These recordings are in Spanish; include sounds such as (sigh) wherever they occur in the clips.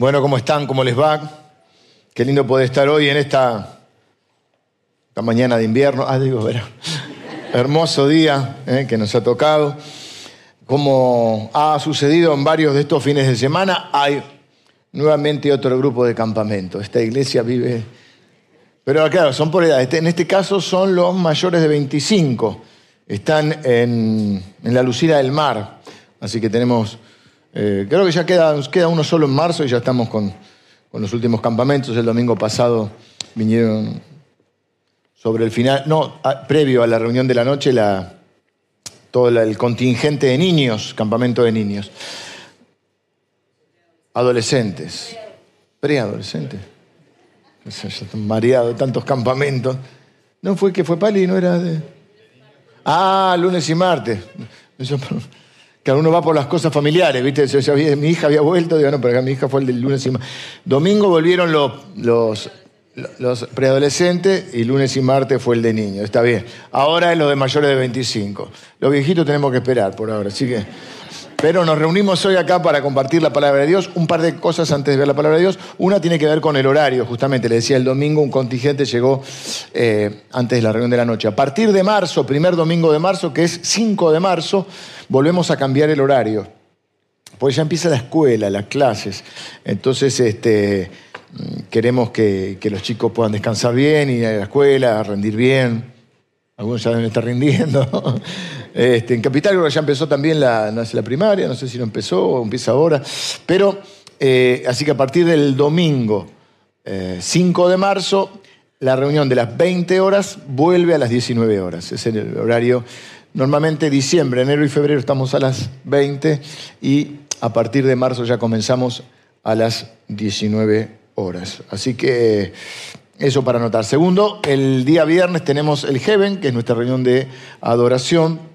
Bueno, ¿cómo están? ¿Cómo les va? Qué lindo poder estar hoy en esta, esta mañana de invierno. Ah, digo, verá. (laughs) Hermoso día eh, que nos ha tocado. Como ha sucedido en varios de estos fines de semana, hay nuevamente otro grupo de campamento. Esta iglesia vive... Pero claro, son por edad. En este caso son los mayores de 25. Están en, en la Lucina del Mar. Así que tenemos eh, creo que ya queda, queda uno solo en marzo y ya estamos con, los últimos campamentos. El domingo pasado vinieron sobre el final, no, previo a la reunión de la noche, la, todo el contingente de niños, campamento de niños. Adolescentes, preadolescentes. Ya están mareados tantos campamentos. No fue que fue Pali, no era de. Ah, lunes y martes. Que uno va por las cosas familiares, ¿viste? mi hija había vuelto, digo, no, pero acá mi hija fue el del lunes y martes. Domingo volvieron los, los, los preadolescentes y lunes y martes fue el de niños, está bien. Ahora es lo de mayores de 25. Los viejitos tenemos que esperar por ahora, así que... Pero nos reunimos hoy acá para compartir la palabra de Dios. Un par de cosas antes de ver la palabra de Dios. Una tiene que ver con el horario, justamente. Le decía, el domingo un contingente llegó eh, antes de la reunión de la noche. A partir de marzo, primer domingo de marzo, que es 5 de marzo, volvemos a cambiar el horario. Porque ya empieza la escuela, las clases. Entonces, este, queremos que, que los chicos puedan descansar bien, ir a la escuela, rendir bien. Algunos ya deben estar rindiendo. Este, en Capital ya empezó también la, primaria, no sé si no empezó o empieza ahora. Pero, eh, así que a partir del domingo 5 eh, de marzo, la reunión de las 20 horas vuelve a las 19 horas. Es el horario, normalmente diciembre, enero y febrero estamos a las 20 y a partir de marzo ya comenzamos a las 19 horas. Así que eso para anotar. Segundo, el día viernes tenemos el Heaven, que es nuestra reunión de adoración.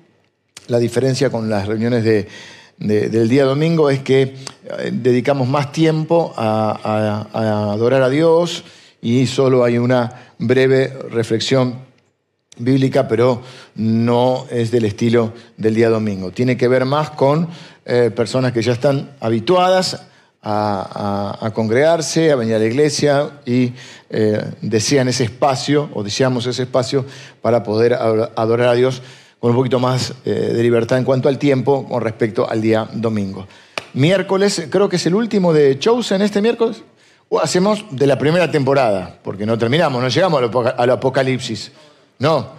La diferencia con las reuniones del día domingo es que eh, dedicamos más tiempo a, adorar a Dios y solo hay una breve reflexión bíblica, pero no es del estilo del día domingo. Tiene que ver más con eh, personas que ya están habituadas a, congregarse, a venir a la iglesia y eh, desean ese espacio o deseamos ese espacio para poder adorar a Dios con un poquito más eh, de libertad en cuanto al tiempo con respecto al día domingo. Miércoles, creo que es el último de Chosen este miércoles. O hacemos de la primera temporada, porque no terminamos, no llegamos al apocalipsis. No,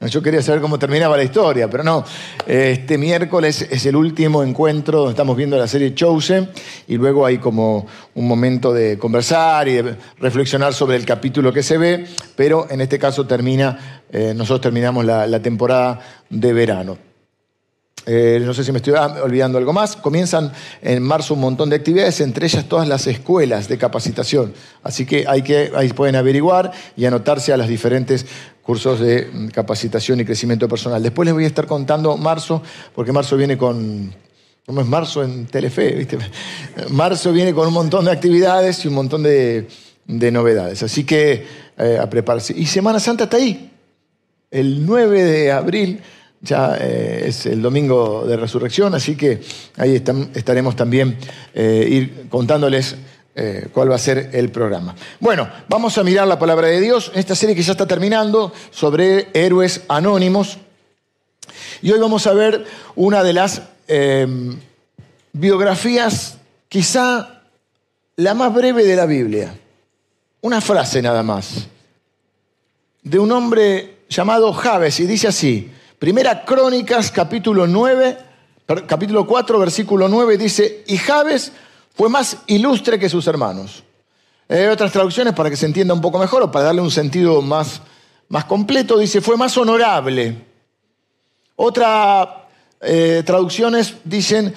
yo quería saber cómo terminaba la historia, pero no. Este miércoles es el último encuentro donde estamos viendo la serie Chosen y luego hay como un momento de conversar y de reflexionar sobre el capítulo que se ve, pero en este caso termina, eh, nosotros terminamos la temporada de verano. Eh, no sé si me estoy olvidando algo más. Comienzan en marzo un montón de actividades, entre ellas todas las escuelas de capacitación. Así que, hay que ahí pueden averiguar y anotarse a los diferentes cursos de mm, capacitación y crecimiento personal. Después les voy a estar contando marzo, porque marzo viene con ¿Cómo es marzo en Telefe? (laughs) Marzo viene con un montón de actividades y un montón de, novedades. Así que eh, a prepararse. Y Semana Santa está ahí. El 9 de abril ya eh, es el domingo de resurrección, así que ahí estaremos también eh, ir contándoles eh, cuál va a ser el programa. Bueno, vamos a mirar la palabra de Dios, esta serie que ya está terminando sobre héroes anónimos. Y hoy vamos a ver una de las biografías, quizá la más breve de la Biblia. Una frase nada más, de un hombre llamado Javes, y dice así, Primera Crónicas, capítulo 9, capítulo 4, versículo 9, dice, y Jabes fue más ilustre que sus hermanos. Hay otras traducciones para que se entienda un poco mejor o para darle un sentido más, más completo, dice, fue más honorable. Otras eh, traducciones dicen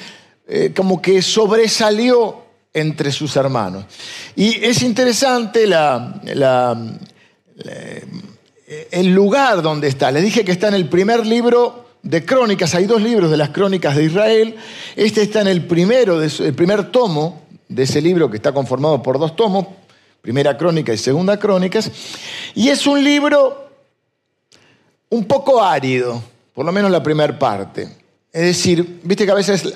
eh, como que sobresalió entre sus hermanos. Y es interesante la, la eh, el lugar donde está. Les dije que está en el primer libro de crónicas, hay dos libros de las crónicas de Israel. Este está en el primero, el primer tomo de ese libro que está conformado por dos tomos, primera crónica y segunda crónicas. Y es un libro un poco árido, por lo menos la primera parte. Es decir, viste que a veces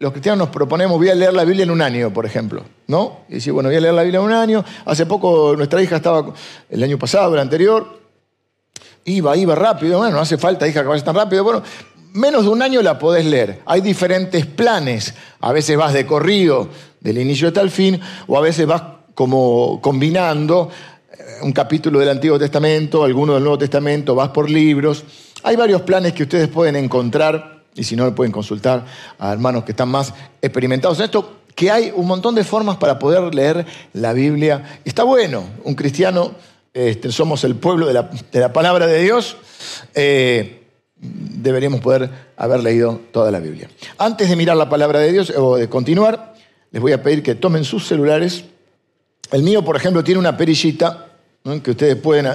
los cristianos nos proponemos, voy a leer la Biblia en un año, por ejemplo. ¿no? Y decir, bueno, voy a leer la Biblia un año. Hace poco nuestra hija estaba, el año pasado, el anterior, iba, iba rápido. Bueno, no hace falta, hija, que vaya tan rápido. Bueno, menos de un año la podés leer. Hay diferentes planes. A veces vas de corrido, del inicio hasta el fin, o a veces vas como combinando eh, un capítulo del Antiguo Testamento, alguno del Nuevo Testamento, vas por libros. Hay varios planes que ustedes pueden encontrar, y si no, pueden consultar a hermanos que están más experimentados en esto, que hay un montón de formas para poder leer la Biblia. Está bueno, un cristiano, este, somos el pueblo de la, palabra de Dios. Eh, deberíamos poder haber leído toda la Biblia. Antes de mirar la palabra de Dios o de continuar, les voy a pedir que tomen sus celulares. El mío, por ejemplo, tiene una perillita que ustedes pueden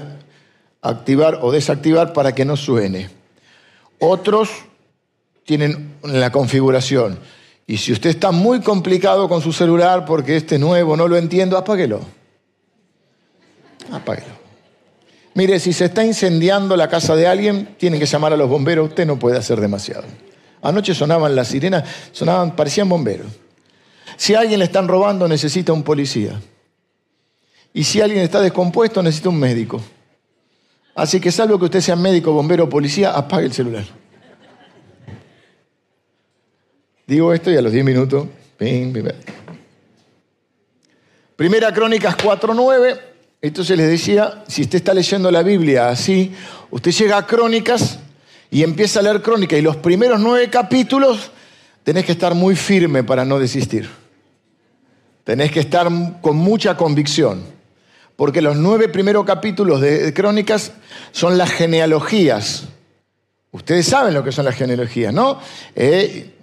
activar o desactivar para que no suene. Otros tienen la configuración. Y si usted está muy complicado con su celular porque este nuevo no lo entiendo, apáguelo. Apáguelo. Mire, si se está incendiando la casa de alguien, tienen que llamar a los bomberos, usted no puede hacer demasiado. Anoche sonaban las sirenas, sonaban, parecían bomberos. Si alguien le están robando, necesita un policía. Y si alguien está descompuesto, necesita un médico. Así que salvo que usted sea médico, bombero o policía, apague el celular. Digo esto y a los 10 minutos. Primera Crónicas 4.9. Entonces les decía, si usted está leyendo la Biblia así, usted llega a Crónicas y empieza a leer Crónicas y los primeros nueve capítulos tenés que estar muy firme para no desistir. Tenés que estar con mucha convicción. Porque los nueve primeros capítulos de Crónicas son las genealogías. Ustedes saben lo que son las genealogías, ¿no? Eh,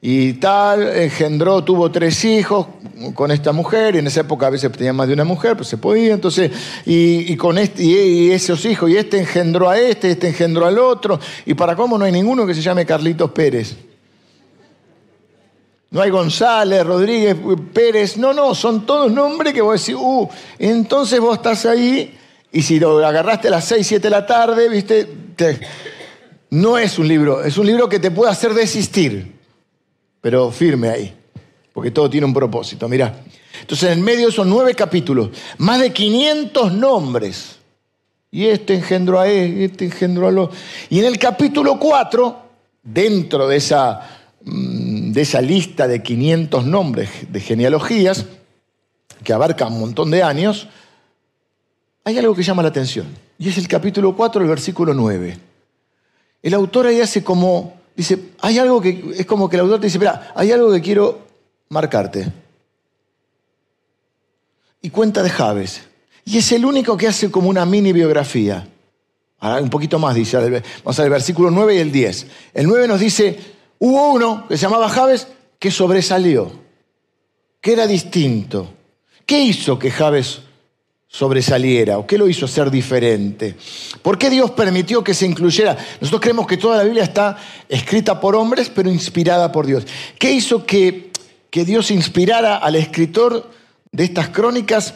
y tal, engendró, tuvo tres hijos con esta mujer, y en esa época a veces tenía más de una mujer, pues se podía, entonces, y, con este, y, esos hijos, y este engendró a este, este engendró al otro, y para cómo no hay ninguno que se llame Carlitos Pérez. No hay González, Rodríguez, Pérez, no, no, son todos nombres que vos decís, uh, entonces vos estás ahí, y si lo agarraste a las 6, 7 de la tarde, viste, no es un libro, es un libro que te puede hacer desistir pero firme ahí, porque todo tiene un propósito. Mirá. Entonces, en medio son nueve capítulos, más de 500 nombres. Y este engendró a él, este engendró a lo. Y en el capítulo 4, dentro de esa, mm, de esa lista de 500 nombres de genealogías, que abarca un montón de años, hay algo que llama la atención. Y es el capítulo 4, el versículo 9. El autor ahí hace como dice, hay algo que, es como que el autor te dice, mira, hay algo que quiero marcarte. Y cuenta de Javes. Y es el único que hace como una mini biografía. Ahora un poquito más dice, vamos a ver el versículo 9 y el 10. El 9 nos dice, hubo uno que se llamaba Javes que sobresalió, que era distinto. ¿Qué hizo que Javes sobresaliera o qué lo hizo ser diferente? ¿Por qué Dios permitió que se incluyera? Nosotros creemos que toda la Biblia está escrita por hombres, pero inspirada por Dios. ¿Qué hizo que, que Dios inspirara al escritor de estas crónicas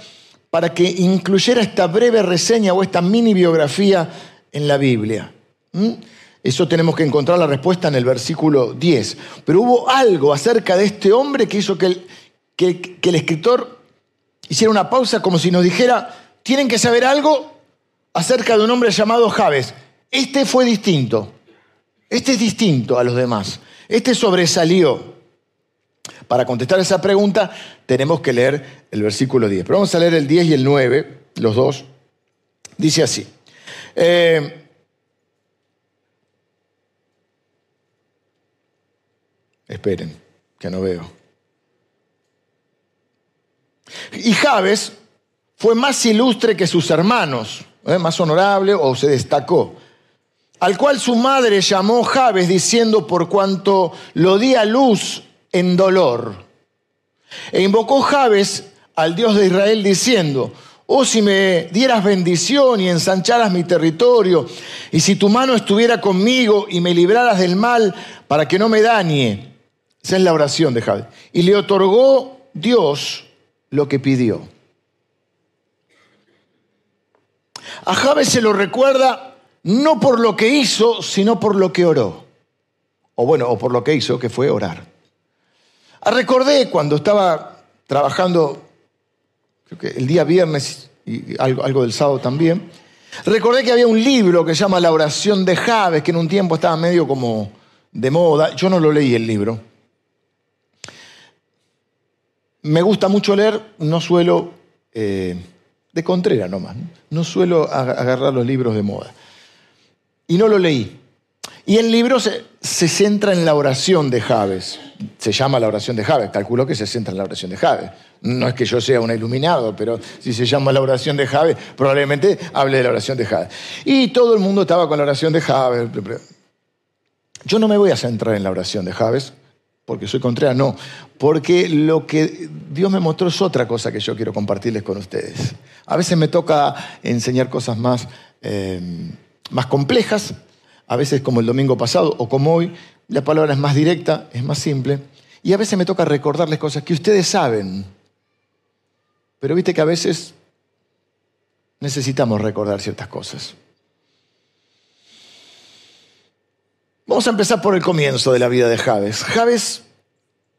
para que incluyera esta breve reseña o esta mini biografía en la Biblia? ¿Mm? Eso tenemos que encontrar la respuesta en el versículo 10. Pero hubo algo acerca de este hombre que hizo que que el escritor hiciera una pausa como si nos dijera, tienen que saber algo acerca de un hombre llamado Javes. Este fue distinto. Este es distinto a los demás. Este sobresalió. Para contestar esa pregunta tenemos que leer el versículo 10. Pero vamos a leer el 10 y el 9, los dos. Dice así. Eh, esperen, que no veo. Y Javes fue más ilustre que sus hermanos, ¿eh? más honorable o se destacó, al cual su madre llamó Javes diciendo por cuanto lo di a luz en dolor. E invocó Javes al Dios de Israel diciendo, oh si me dieras bendición y ensancharas mi territorio, y si tu mano estuviera conmigo y me libraras del mal para que no me dañe. Esa es la oración de Javes. Y le otorgó Dios lo que pidió. A Javes se lo recuerda no por lo que hizo, sino por lo que oró. O bueno, o por lo que hizo, que fue orar. Ah, recordé cuando estaba trabajando, que el día viernes y algo, algo del sábado también, recordé que había un libro que se llama La oración de Javes, que en un tiempo estaba medio como de moda. Yo no lo leí el libro. Me gusta mucho leer, no suelo, eh, de Contrera nomás, no suelo agarrar los libros de moda. Y no lo leí. Y el libro se, se, centra en la oración de Javes. Se llama la oración de Javes. Calculo que se centra en la oración de Javes. No es que yo sea un iluminado, pero si se llama la oración de Javes, probablemente hable de la oración de Javes. Y todo el mundo estaba con la oración de Javes. Yo no me voy a centrar en la oración de Javes, porque soy contraria, no, porque lo que Dios me mostró es otra cosa que yo quiero compartirles con ustedes. A veces me toca enseñar cosas más, eh, más complejas, a veces como el domingo pasado o como hoy, la palabra es más directa, es más simple, y a veces me toca recordarles cosas que ustedes saben, pero viste que a veces necesitamos recordar ciertas cosas. Vamos a empezar por el comienzo de la vida de Javes. Javes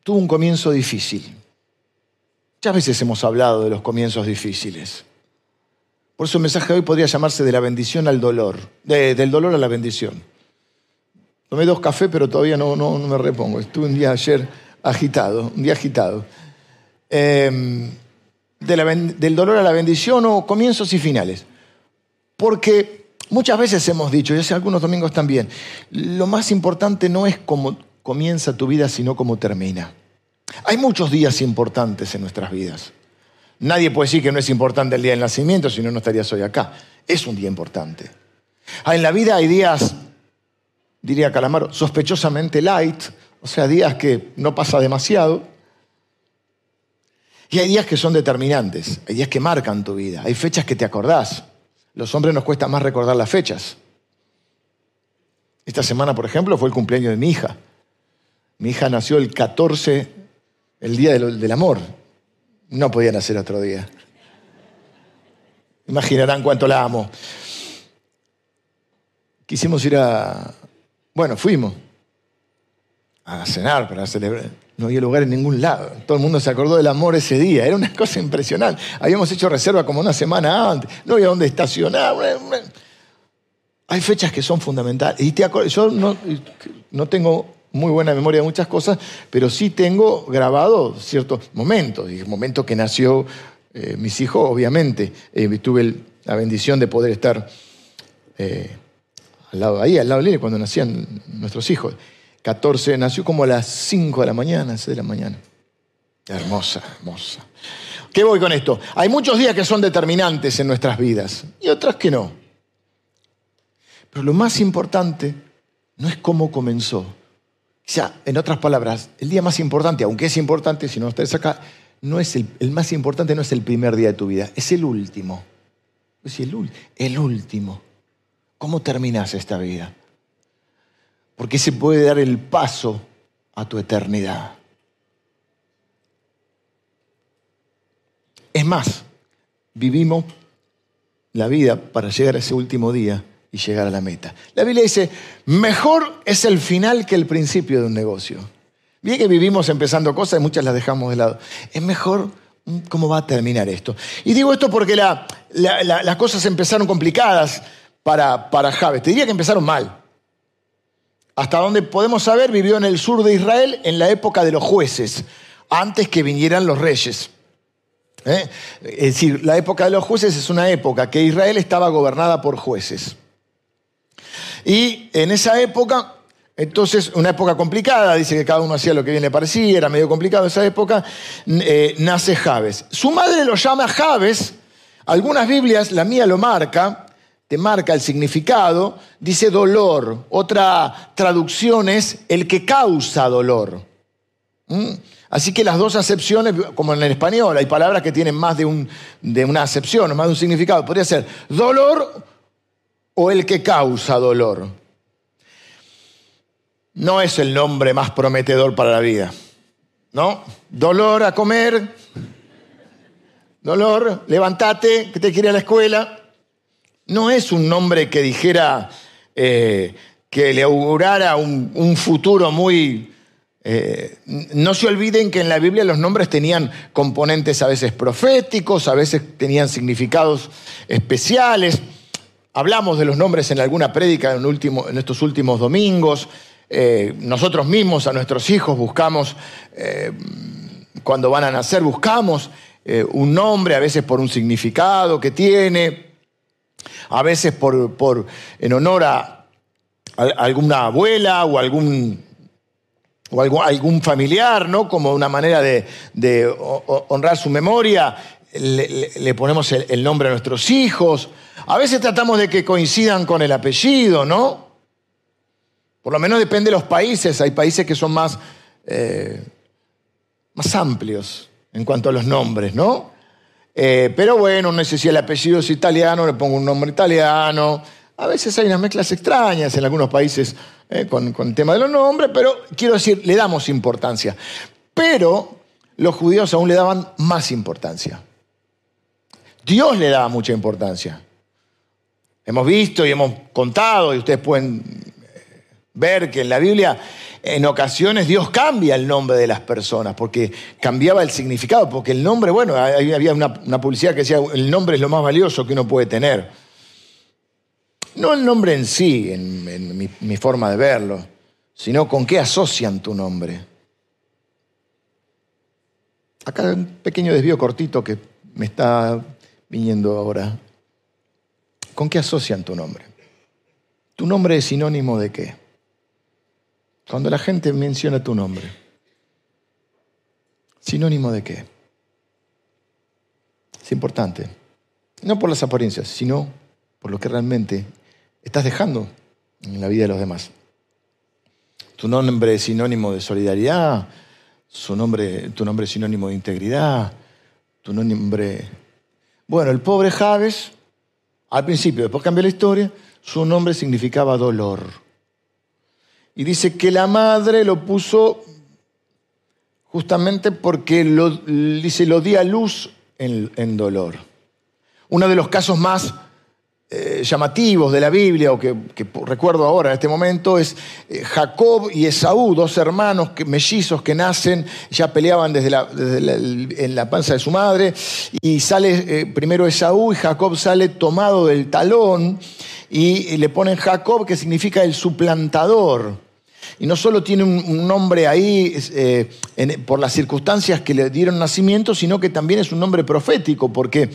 tuvo un comienzo difícil. Muchas veces hemos hablado de los comienzos difíciles. Por eso el mensaje de hoy podría llamarse de la bendición al dolor, del dolor a la bendición. Tomé dos cafés, pero todavía no, me repongo. Estuve un día ayer agitado, un día agitado. Em, del dolor a la bendición o comienzos y finales. Porque Muchas veces hemos dicho, y hace algunos domingos también, lo más importante no es cómo comienza tu vida, sino cómo termina. Hay muchos días importantes en nuestras vidas. Nadie puede decir que no es importante el día del nacimiento, si no, no estarías hoy acá. Es un día importante. Ah, en la vida hay días, diría Calamaro, sospechosamente light, o sea, días que no pasa demasiado. Y hay días que son determinantes, hay días que marcan tu vida, hay fechas que te acordás. Los hombres nos cuesta más recordar las fechas. Esta semana, por ejemplo, fue el cumpleaños de mi hija. Mi hija nació el 14, el día del, amor. No podía nacer otro día. Imaginarán cuánto la amo. Quisimos ir a... Bueno, fuimos a cenar para celebrar. No había lugar en ningún lado. Todo el mundo se acordó del amor ese día. Era una cosa impresionante. Habíamos hecho reserva como una semana antes. No había dónde estacionar. Hay fechas que son fundamentales. Y Yo no, tengo muy buena memoria de muchas cosas, pero sí tengo grabado ciertos momentos. El momento que nació eh, mis hijos, obviamente. Eh, tuve la bendición de poder estar eh, al lado, ahí, al lado de cuando nacían nuestros hijos. 14, nació como a las 5 de la mañana, 6 de la mañana. Hermosa, hermosa. ¿Qué voy con esto? Hay muchos días que son determinantes en nuestras vidas y otras que no. Pero lo más importante no es cómo comenzó. O sea, en otras palabras, el día más importante, aunque es importante, si no estás acá, no es el, el, más importante no es el primer día de tu vida, es el último. Es el, el último. ¿Cómo terminas esta vida? Porque se puede dar el paso a tu eternidad. Es más, vivimos la vida para llegar a ese último día y llegar a la meta. La Biblia dice, mejor es el final que el principio de un negocio. Bien que vivimos empezando cosas y muchas las dejamos de lado. Es mejor cómo va a terminar esto. Y digo esto porque las cosas empezaron complicadas para, para Javes. Te diría que empezaron mal. Hasta donde podemos saber, vivió en el sur de Israel en la época de los jueces, antes que vinieran los reyes. ¿Eh? Es decir, la época de los jueces es una época que Israel estaba gobernada por jueces. Y en esa época, entonces, una época complicada, dice que cada uno hacía lo que bien le parecía, era medio complicado esa época, eh, nace Jabes. Su madre lo llama Jabes, algunas Biblias, la mía lo marca, te marca el significado, dice dolor. Otra traducción es el que causa dolor. ¿Mm? Así que las dos acepciones, como en el español, hay palabras que tienen más de, un, de una acepción, más de un significado. Podría ser dolor o el que causa dolor. No es el nombre más prometedor para la vida. ¿No? Dolor a comer, dolor, levántate, que te quiere a la escuela no es un nombre que dijera, eh, que le augurara un, futuro muy Eh, no se olviden que en la Biblia los nombres tenían componentes a veces proféticos, a veces tenían significados especiales. Hablamos de los nombres en alguna prédica en, estos últimos domingos. Eh, nosotros mismos a nuestros hijos buscamos, cuando van a nacer, buscamos un nombre, a veces por un significado que tiene, a veces por, por en honor a alguna abuela o algún o algún, familiar, ¿no? Como una manera de, honrar su memoria, le, ponemos el, nombre a nuestros hijos. A veces tratamos de que coincidan con el apellido, ¿no? Por lo menos depende de los países. Hay países que son más, eh, más amplios en cuanto a los nombres, ¿no? Eh, pero bueno, no sé si el apellido es italiano, le pongo un nombre italiano. A veces hay unas mezclas extrañas en algunos países eh, con, el tema de los nombres, pero quiero decir, le damos importancia. Pero los judíos aún le daban más importancia. Dios le daba mucha importancia. Hemos visto y hemos contado, y ustedes pueden ver que en la Biblia en ocasiones Dios cambia el nombre de las personas, porque cambiaba el significado, porque el nombre, bueno, había una, publicidad que decía, el nombre es lo más valioso que uno puede tener. No el nombre en sí, en, mi, forma de verlo, sino con qué asocian tu nombre. Acá un pequeño desvío cortito que me está viniendo ahora. ¿Con qué asocian tu nombre? ¿Tu nombre es sinónimo de qué? Cuando la gente menciona tu nombre, ¿sinónimo de qué? Es importante. No por las apariencias, sino por lo que realmente estás dejando en la vida de los demás. Tu nombre es sinónimo de solidaridad, nombre, tu nombre es sinónimo de integridad, tu nombre... Bueno, el pobre Javes, al principio, después cambió la historia, su nombre significaba dolor. Y dice que la madre lo puso justamente porque lo, dice, lo di a luz en, dolor. Uno de los casos más eh, llamativos de la Biblia, o que, recuerdo ahora en este momento, es eh, Jacob y Esaú, dos hermanos mellizos que nacen, ya peleaban desde, la, en la panza de su madre, y sale eh, primero Esaú y Jacob sale tomado del talón, y, le ponen Jacob, que significa el suplantador. Y no solo tiene un, nombre ahí por las circunstancias que le dieron nacimiento, sino que también es un nombre profético, porque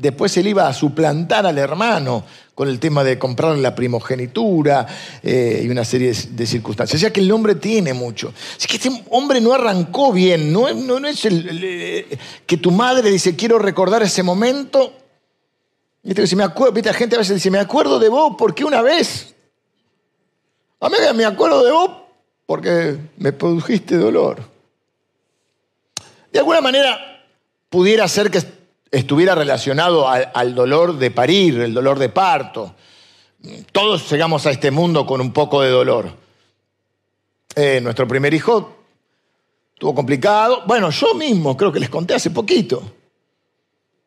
Después él iba a suplantar al hermano con el tema de comprar la primogenitura eh, y una serie de circunstancias. O sea que el nombre tiene mucho. Así que este hombre no arrancó bien, no, no, es el, eh, que tu madre dice, quiero recordar ese momento. Que me acuerdo, la gente a veces dice, me acuerdo de vos porque una vez. A mí me acuerdo de vos porque me produjiste dolor. De alguna manera pudiera ser que estuviera relacionado al, dolor de parir, el dolor de parto. Todos llegamos a este mundo con un poco de dolor. Eh, nuestro primer hijo estuvo complicado. Bueno, yo mismo creo que les conté hace poquito.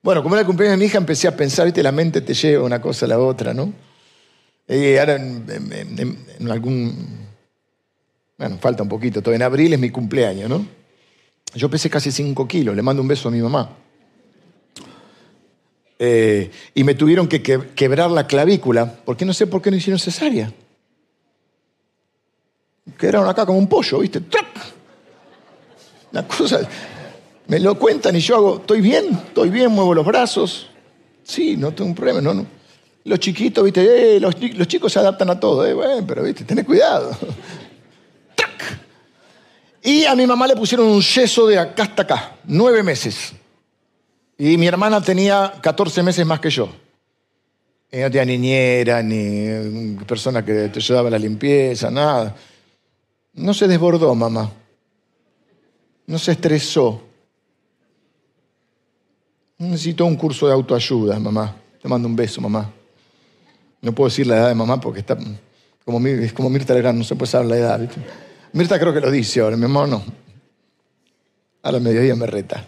Bueno, como era el cumpleaños de mi hija, empecé a pensar, viste, la mente te lleva una cosa a la otra, ¿no? Y ahora en, algún... Bueno, falta un poquito, todo en abril es mi cumpleaños, ¿no? Yo pesé casi 5 kilos, le mando un beso a mi mamá. Eh, y me tuvieron que, quebrar la clavícula, porque no sé por qué no hicieron cesárea. Quedaron acá como un pollo, ¿viste? La cosa, me lo cuentan y yo hago, estoy bien, estoy bien, muevo los brazos. Sí, no tengo un problema, no, no. Los chiquitos, ¿viste? Eh, los, chicos se adaptan a todo, eh, bueno, pero, ¿viste? Tenés cuidado. (laughs) Y a mi mamá le pusieron un yeso de acá hasta acá, nueve meses. Y mi hermana tenía 14 meses más que yo. Y no tenía niñera, ni persona que te ayudaba a la limpieza, nada. No se desbordó, mamá. No se estresó. Necesito un curso de autoayuda, mamá. Te mando un beso, mamá. No puedo decir la edad de mamá porque está como, es como Mirta Legrand, no se puede saber la edad. Mirta creo que lo dice ahora, mi mamá no. A la mediodía me reta.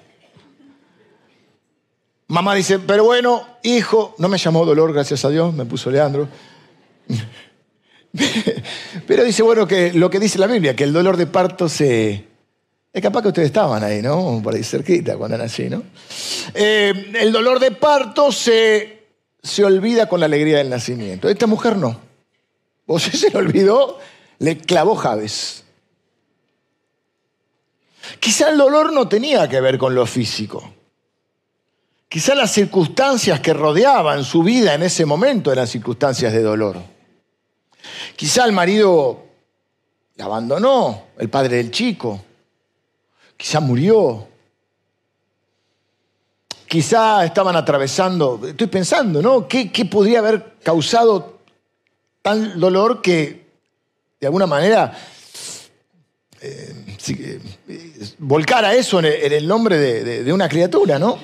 Mamá dice, pero bueno, hijo, no me llamó dolor, gracias a Dios, me puso Leandro. (laughs) Pero dice, bueno, que lo que dice la Biblia, que el dolor de parto se... Es capaz que ustedes estaban ahí, ¿no? Por ahí cerquita cuando nací, ¿no? Eh, el dolor de parto se, se olvida con la alegría del nacimiento. Esta mujer no. O si (laughs) se le olvidó, le clavó Javes. Quizá el dolor no tenía que ver con lo físico. Quizá las circunstancias que rodeaban su vida en ese momento eran circunstancias de dolor. Quizá el marido la abandonó, el padre del chico. Quizá murió. Quizá estaban atravesando, estoy pensando, ¿no? ¿Qué, podría haber causado tal dolor que de alguna manera eh, eh, volcara eso en el, nombre de una criatura, ¿no?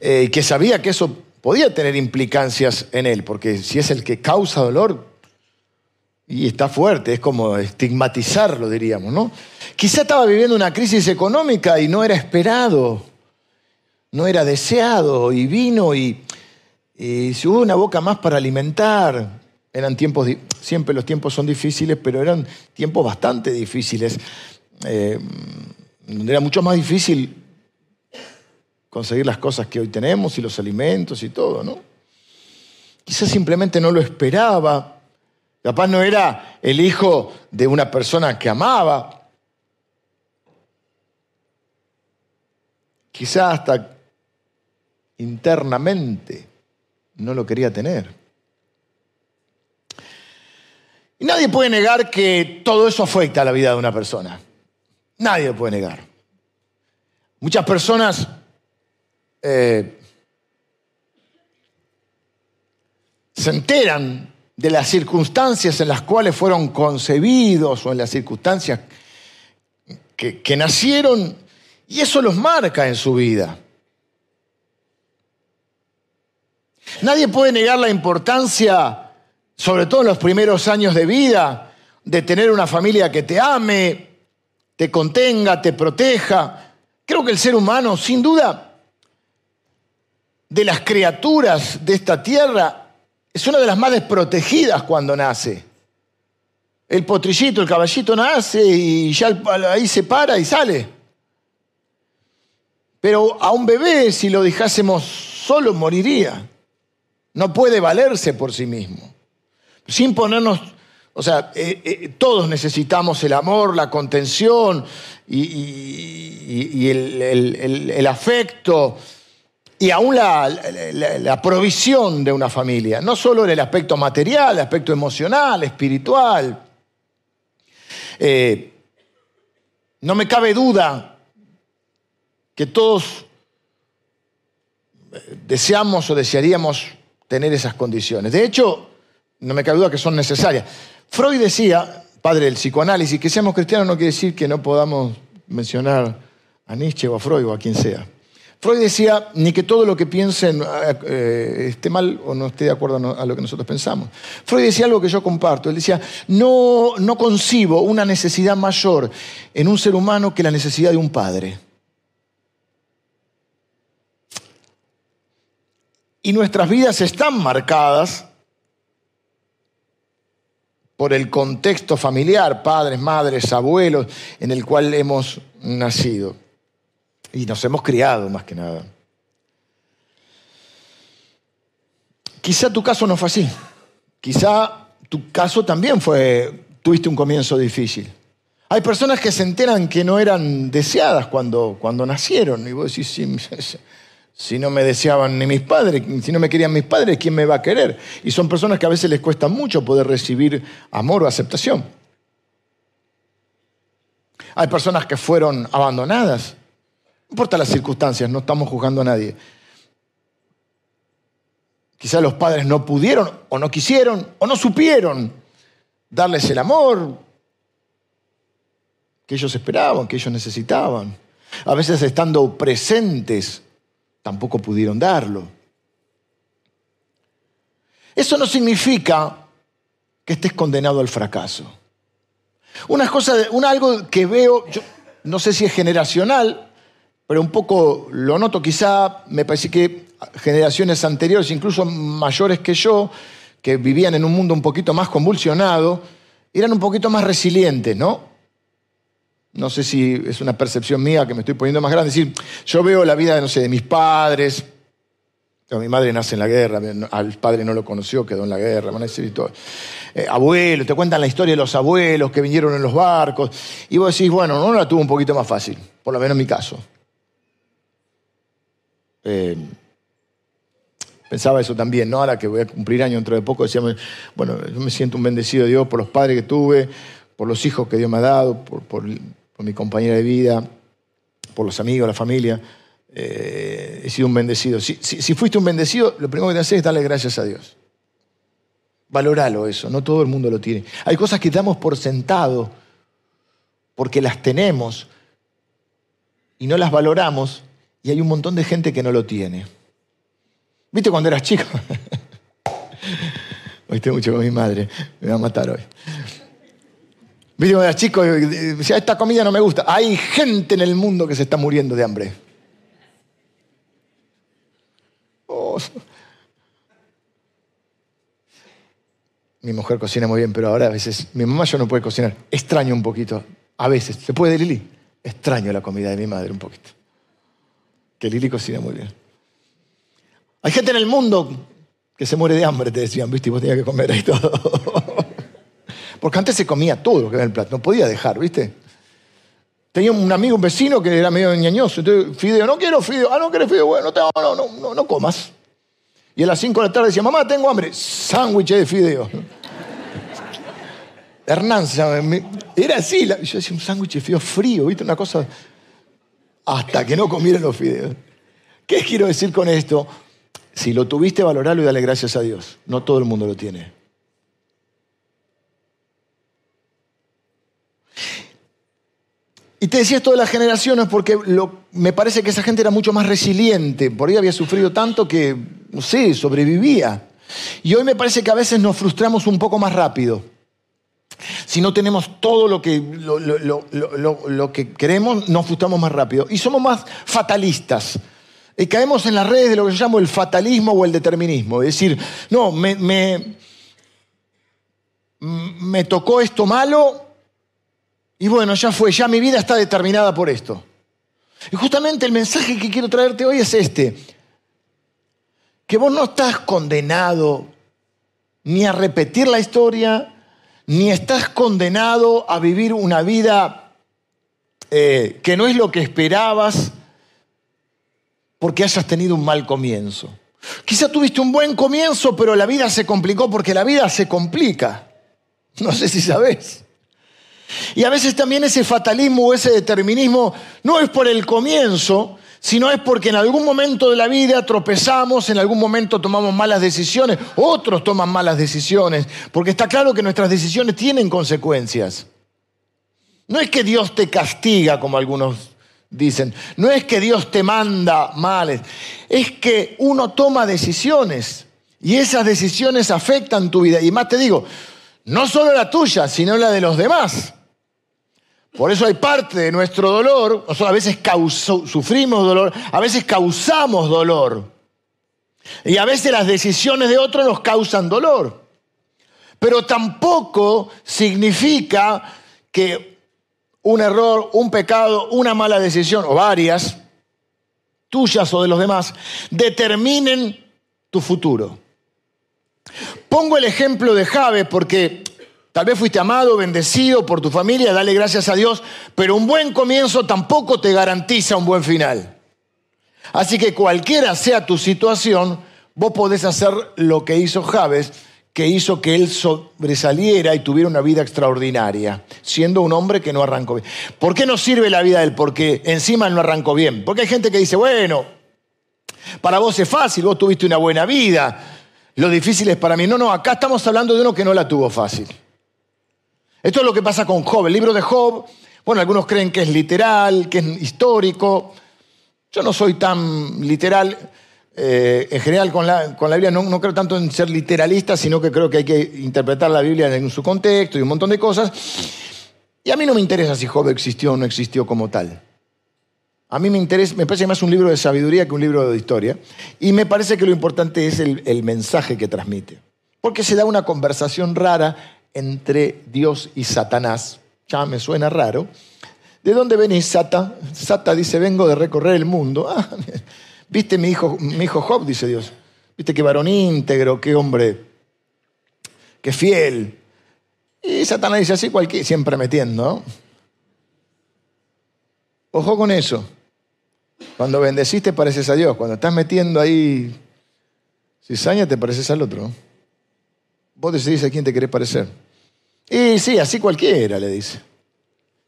eh, que sabía que eso podía tener implicancias en él, porque si es el que causa dolor, y está fuerte, es como estigmatizarlo, diríamos, ¿no? Quizá estaba viviendo una crisis económica y no era esperado, no era deseado, y vino y, y se hubo una boca más para alimentar. Eran tiempos, siempre los tiempos son difíciles, pero eran tiempos bastante difíciles. Eh, era mucho más difícil conseguir las cosas que hoy tenemos y los alimentos y todo, ¿no? Quizás simplemente no lo esperaba. Capaz no era el hijo de una persona que amaba. Quizás hasta internamente no lo quería tener. Y nadie puede negar que todo eso afecta a la vida de una persona. Nadie lo puede negar. Muchas personas eh, se enteran de las circunstancias en las cuales fueron concebidos o en las circunstancias que, que nacieron y eso los marca en su vida. Nadie puede negar la importancia, sobre todo en los primeros años de vida, de tener una familia que te ame, te contenga, te proteja. Creo que el ser humano, sin duda, de las criaturas de esta tierra es una de las más desprotegidas cuando nace. El potrillito, el caballito nace y ya ahí se para y sale. Pero a un bebé, si lo dejásemos solo, moriría. No puede valerse por sí mismo. Sin ponernos, o sea, eh, eh, todos necesitamos el amor, la contención y, el afecto y aún la, provisión de una familia, no solo en el aspecto material, el aspecto emocional, espiritual. Eh, no me cabe duda que todos eh, deseamos o desearíamos tener esas condiciones. De hecho, no me cabe duda que son necesarias. Freud decía, padre del psicoanálisis, que seamos cristianos no quiere decir que no podamos mencionar a Nietzsche o a Freud o a quien sea. Freud decía, ni que todo lo que piensen eh, eh, esté mal o no esté de acuerdo a lo que nosotros pensamos. Freud decía algo que yo comparto. Él decía, no, no concibo una necesidad mayor en un ser humano que la necesidad de un padre. Y nuestras vidas están marcadas por el contexto familiar, padres, madres, abuelos, en el cual hemos nacido. Y nos hemos criado más que nada. Quizá tu caso no fue así. Quizá tu caso también fue, tuviste un comienzo difícil. Hay personas que se enteran que no eran deseadas cuando, cuando nacieron. Y vos decís, si, (laughs) si no me deseaban ni mis padres, si no me querían mis padres, ¿quién me va a querer? Y son personas que a veces les cuesta mucho poder recibir amor o aceptación. Hay personas que fueron abandonadas. No importa las circunstancias, no estamos juzgando a nadie. Quizás los padres no pudieron o no quisieron o no supieron darles el amor que ellos esperaban, que ellos necesitaban. A veces estando presentes, tampoco pudieron darlo. Eso no significa que estés condenado al fracaso. Una cosa, una, algo que veo, yo no sé si es generacional, pero un poco lo noto, quizá me parece que generaciones anteriores, incluso mayores que yo, que vivían en un mundo un poquito más convulsionado, eran un poquito más resilientes, ¿no? No sé si es una percepción mía que me estoy poniendo más grande. Es decir, yo veo la vida, no sé, de mis padres. Mi madre nace en la guerra, al padre no lo conoció, quedó en la guerra, van a decir todo. Eh, abuelos, te cuentan la historia de los abuelos que vinieron en los barcos. Y vos decís, bueno, no la tuvo un poquito más fácil, por lo menos en mi caso. Eh, pensaba eso también, ¿no? Ahora que voy a cumplir año dentro de poco, decía, bueno, yo me siento un bendecido de Dios por los padres que tuve, por los hijos que Dios me ha dado, por, mi compañera de vida, por los amigos, la familia. Eh, he sido un bendecido. Si, fuiste un bendecido, lo primero que te haces es darle gracias a Dios. Valoralo eso, no todo el mundo lo tiene. Hay cosas que damos por sentado porque las tenemos y no las valoramos y hay un montón de gente que no lo tiene. ¿Viste cuando eras chico? (laughs) hoy estoy mucho con mi madre, me va a matar hoy. ¿Viste cuando eras chico? Decía, esta comida no me gusta. Hay gente en el mundo que se está muriendo de hambre. Oh. Mi mujer cocina muy bien, pero ahora a veces mi mamá ya no puede cocinar. Extraño un poquito. A veces. ¿Se puede, Lili? Extraño la comida de mi madre un poquito. Que Lili cocina muy bien. Hay gente en el mundo que se muere de hambre, te decían, viste, y vos tenías que comer ahí todo. (laughs) Porque antes se comía todo lo que era el plato, no podía dejar, viste. Tenía un amigo, un vecino que era medio ñañoso, entonces, fideo, no quiero fideo, ah, no quieres fideo, bueno, no, no, no, no, comas. Y a las 5 de la tarde decía, mamá, tengo hambre, sándwich de fideo. (laughs) Hernán era así, yo decía un sándwich de fideo frío, viste, una cosa, hasta que no comieran los fideos. ¿Qué quiero decir con esto? Si lo tuviste, valoralo y dale gracias a Dios. No todo el mundo lo tiene. Y te decía esto de las generaciones porque me parece que esa gente era mucho más resiliente. Por ahí había sufrido tanto que, no sé, sobrevivía. Y hoy me parece que a veces nos frustramos un poco más rápido. Si no tenemos todo lo que, lo que queremos, nos frustramos más rápido. Y somos más fatalistas. Y caemos en las redes de lo que yo llamo el fatalismo o el determinismo. Es decir, no, me, me, tocó esto malo y bueno, ya fue, ya mi vida está determinada por esto. Y justamente el mensaje que quiero traerte hoy es este, que vos no estás condenado ni a repetir la historia, ni estás condenado a vivir una vida eh, que no es lo que esperabas, porque hayas tenido un mal comienzo. Quizá tuviste un buen comienzo, pero la vida se complicó porque la vida se complica. No sé si sabes. Y a veces también ese fatalismo o ese determinismo no es por el comienzo, sino es porque en algún momento de la vida tropezamos, en algún momento tomamos malas decisiones, otros toman malas decisiones, porque está claro que nuestras decisiones tienen consecuencias. No es que Dios te castiga como algunos dicen. No es que Dios te manda males, es que uno toma decisiones y esas decisiones afectan tu vida. Y más te digo, no solo la tuya, sino la de los demás. Por eso hay parte de nuestro dolor, nosotros a veces sufrimos dolor, a veces causamos dolor. Y a veces las decisiones de otros nos causan dolor. Pero tampoco significa que un error, un pecado, una mala decisión o varias, tuyas o de los demás, determinen tu futuro. Pongo el ejemplo de Jave porque tal vez fuiste amado, bendecido por tu familia, dale gracias a Dios, pero un buen comienzo tampoco te garantiza un buen final. Así que cualquiera sea tu situación, vos podés hacer lo que hizo Javes que hizo que él sobresaliera y tuviera una vida extraordinaria, siendo un hombre que no arrancó bien. ¿Por qué no sirve la vida de él? Porque encima no arrancó bien. Porque hay gente que dice, bueno, para vos es fácil, vos tuviste una buena vida, lo difícil es para mí. No, no, acá estamos hablando de uno que no la tuvo fácil. Esto es lo que pasa con Job. El libro de Job, bueno, algunos creen que es literal, que es histórico. Yo no soy tan literal. Eh, en general con la, con la Biblia no, creo tanto en ser literalista, sino que creo que hay que interpretar la Biblia en su contexto y un montón de cosas. Y a mí no me interesa si Job existió o no existió como tal. A mí me interesa, me parece más un libro de sabiduría que un libro de historia. Y me parece que lo importante es el, el mensaje que transmite. Porque se da una conversación rara entre Dios y Satanás. Ya me suena raro. ¿De dónde venís, Sata? Sata dice, vengo de recorrer el mundo. (laughs) Ah, Viste mi hijo, mi hijo Job, dice Dios. Viste qué varón íntegro, qué hombre, qué fiel. Y Satanás dice así, cualquier, siempre metiendo. Ojo con eso. Cuando bendeciste pareces a Dios. Cuando estás metiendo ahí cizaña te pareces al otro. Vos decidís a quién te querés parecer. Y sí, así cualquiera le dice.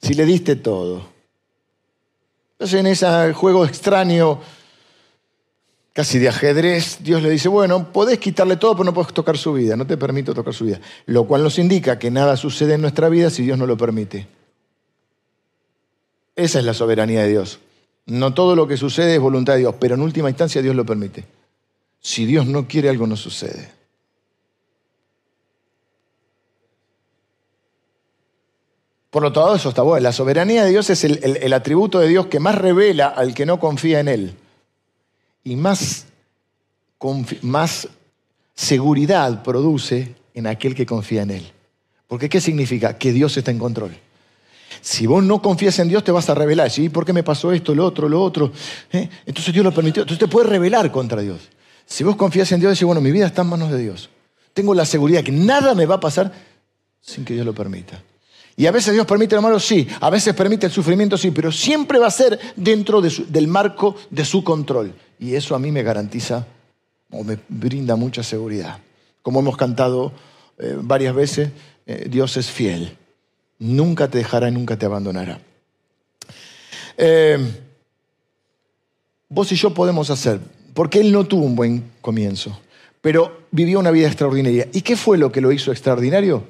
Si le diste todo. Entonces en ese juego extraño, casi de ajedrez, Dios le dice, bueno, podés quitarle todo, pero no podés tocar su vida, no te permito tocar su vida. Lo cual nos indica que nada sucede en nuestra vida si Dios no lo permite. Esa es la soberanía de Dios. No todo lo que sucede es voluntad de Dios, pero en última instancia Dios lo permite. Si Dios no quiere algo, no sucede. Por lo tanto, eso está bueno. La soberanía de Dios es el, atributo de Dios que más revela al que no confía en Él. Y más, seguridad produce en aquel que confía en Él. Porque ¿qué significa? Que Dios está en control. Si vos no confías en Dios, te vas a rebelar. ¿Sí? ¿Por qué me pasó esto, lo otro, lo otro? ¿Eh? Entonces Dios lo permitió. Entonces te puedes rebelar contra Dios. Si vos confías en Dios, decís, bueno, mi vida está en manos de Dios. Tengo la seguridad que nada me va a pasar sin que Dios lo permita. Y a veces Dios permite lo malo, sí. A veces permite el sufrimiento, sí. Pero siempre va a ser dentro del marco de su control. Y eso a mí me garantiza o me brinda mucha seguridad. Como hemos cantado eh, varias veces, eh, Dios es fiel nunca te dejará y nunca te abandonará. Eh, vos y yo podemos hacer, porque él no tuvo un buen comienzo, pero vivió una vida extraordinaria. ¿Y qué fue lo que lo hizo extraordinario?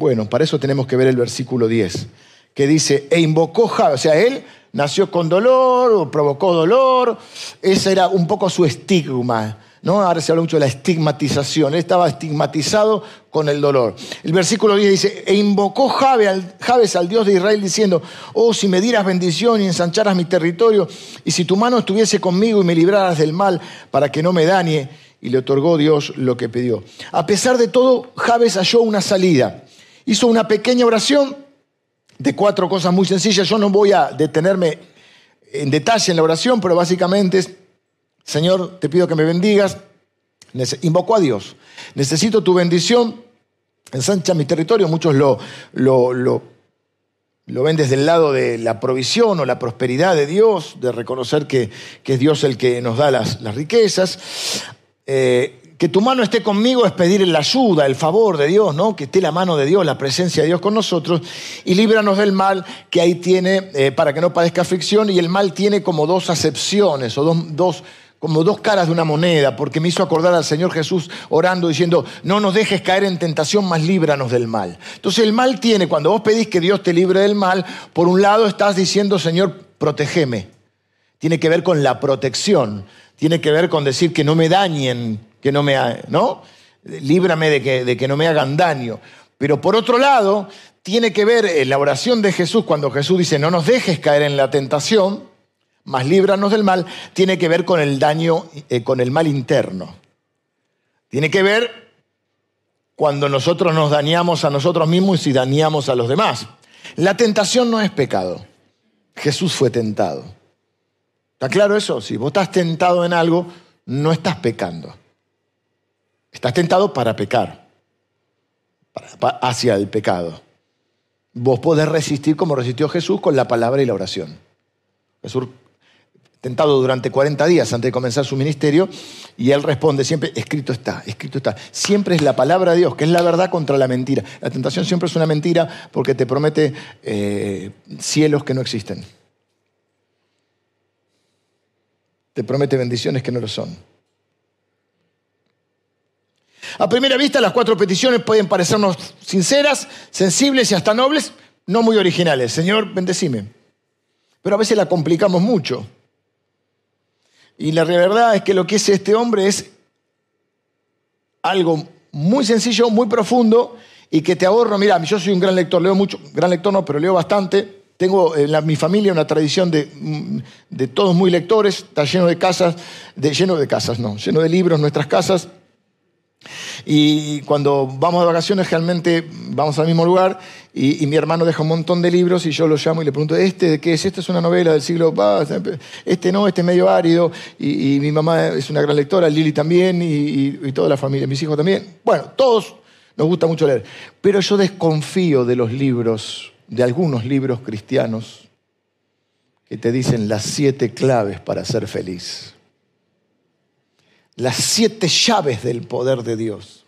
Bueno, para eso tenemos que ver el versículo 10, que dice, e invocó o sea, él nació con dolor o provocó dolor, ese era un poco su estigma. ¿no? Ahora se habla mucho de la estigmatización. Él estaba estigmatizado con el dolor. El versículo 10 dice, e invocó Jabes al Dios de Israel diciendo, oh, si me dieras bendición y ensancharas mi territorio, y si tu mano estuviese conmigo y me libraras del mal para que no me dañe, y le otorgó Dios lo que pidió. A pesar de todo, Jabes halló una salida. Hizo una pequeña oración de cuatro cosas muy sencillas. Yo no voy a detenerme en detalle en la oración, pero básicamente es Señor, te pido que me bendigas. Invocó a Dios. Necesito tu bendición. Ensancha mi territorio. Muchos lo, lo, lo, ven desde el lado de la provisión o la prosperidad de Dios, de reconocer que, es Dios el que nos da las, riquezas. Eh, que tu mano esté conmigo es pedir la ayuda, el favor de Dios, ¿no? Que esté la mano de Dios, la presencia de Dios con nosotros y líbranos del mal que ahí tiene eh, para que no padezca aflicción y el mal tiene como dos acepciones o dos, dos como dos caras de una moneda, porque me hizo acordar al Señor Jesús orando diciendo, no nos dejes caer en tentación, más líbranos del mal. Entonces el mal tiene, cuando vos pedís que Dios te libre del mal, por un lado estás diciendo, Señor, protégeme. Tiene que ver con la protección, tiene que ver con decir que no me dañen, que no me, ¿no? Líbrame de que, de que no me hagan daño. Pero por otro lado, tiene que ver en la oración de Jesús, cuando Jesús dice, no nos dejes caer en la tentación, más líbranos del mal, tiene que ver con el daño, eh, con el mal interno. Tiene que ver cuando nosotros nos dañamos a nosotros mismos y dañamos a los demás. La tentación no es pecado. Jesús fue tentado. ¿Está claro eso? Si vos estás tentado en algo, no estás pecando. Estás tentado para pecar, hacia el pecado. Vos podés resistir como resistió Jesús con la palabra y la oración. Jesús tentado durante 40 días antes de comenzar su ministerio, y él responde siempre, escrito está, escrito está. Siempre es la palabra de Dios, que es la verdad contra la mentira. La tentación siempre es una mentira porque te promete eh, cielos que no existen. Te promete bendiciones que no lo son. A primera vista, las cuatro peticiones pueden parecernos sinceras, sensibles y hasta nobles, no muy originales. Señor, bendecime. Pero a veces la complicamos mucho. Y la verdad es que lo que es este hombre es algo muy sencillo, muy profundo y que te ahorro. Mira, yo soy un gran lector, leo mucho, gran lector no, pero leo bastante. Tengo en mi familia una tradición de, mm, de, todos muy lectores, está lleno de casas, lleno de casas, no, lleno de libros nuestras casas. Y cuando vamos de vacaciones, realmente vamos al mismo lugar y, mi hermano deja un montón de libros y yo lo llamo y le pregunto, ¿este de qué es? Esta es una novela del siglo... Este no, este es medio árido. Y, mi mamá es una gran lectora, Lili también y, y toda la familia, mis hijos también. Bueno, todos nos gusta mucho leer. Pero yo desconfío de los libros, de algunos libros cristianos que te dicen las siete claves para ser feliz las siete llaves del poder de Dios.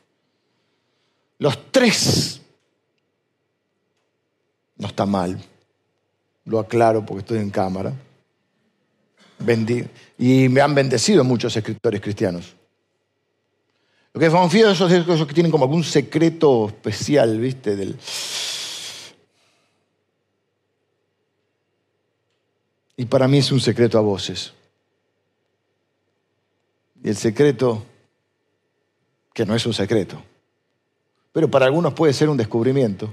Los tres. No está mal. Lo aclaro porque estoy en cámara. y me han bendecido muchos escritores cristianos. Lo que confío es esos, esos que tienen como algún secreto especial, ¿viste? Del... Y para mí es un secreto a voces. Y el secreto, que no es un secreto, pero para algunos puede ser un descubrimiento,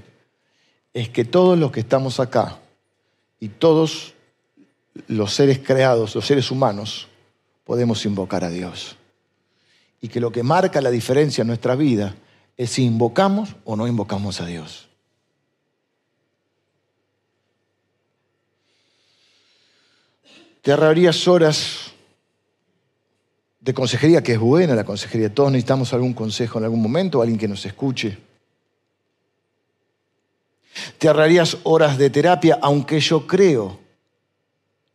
es que todos los que estamos acá y todos los seres creados, los seres humanos, podemos invocar a Dios. Y que lo que marca la diferencia en nuestra vida es si invocamos o no invocamos a Dios. Te ahorrarías horas de consejería, que es buena la consejería. Todos necesitamos algún consejo en algún momento, alguien que nos escuche. Te ahorrarías horas de terapia, aunque yo creo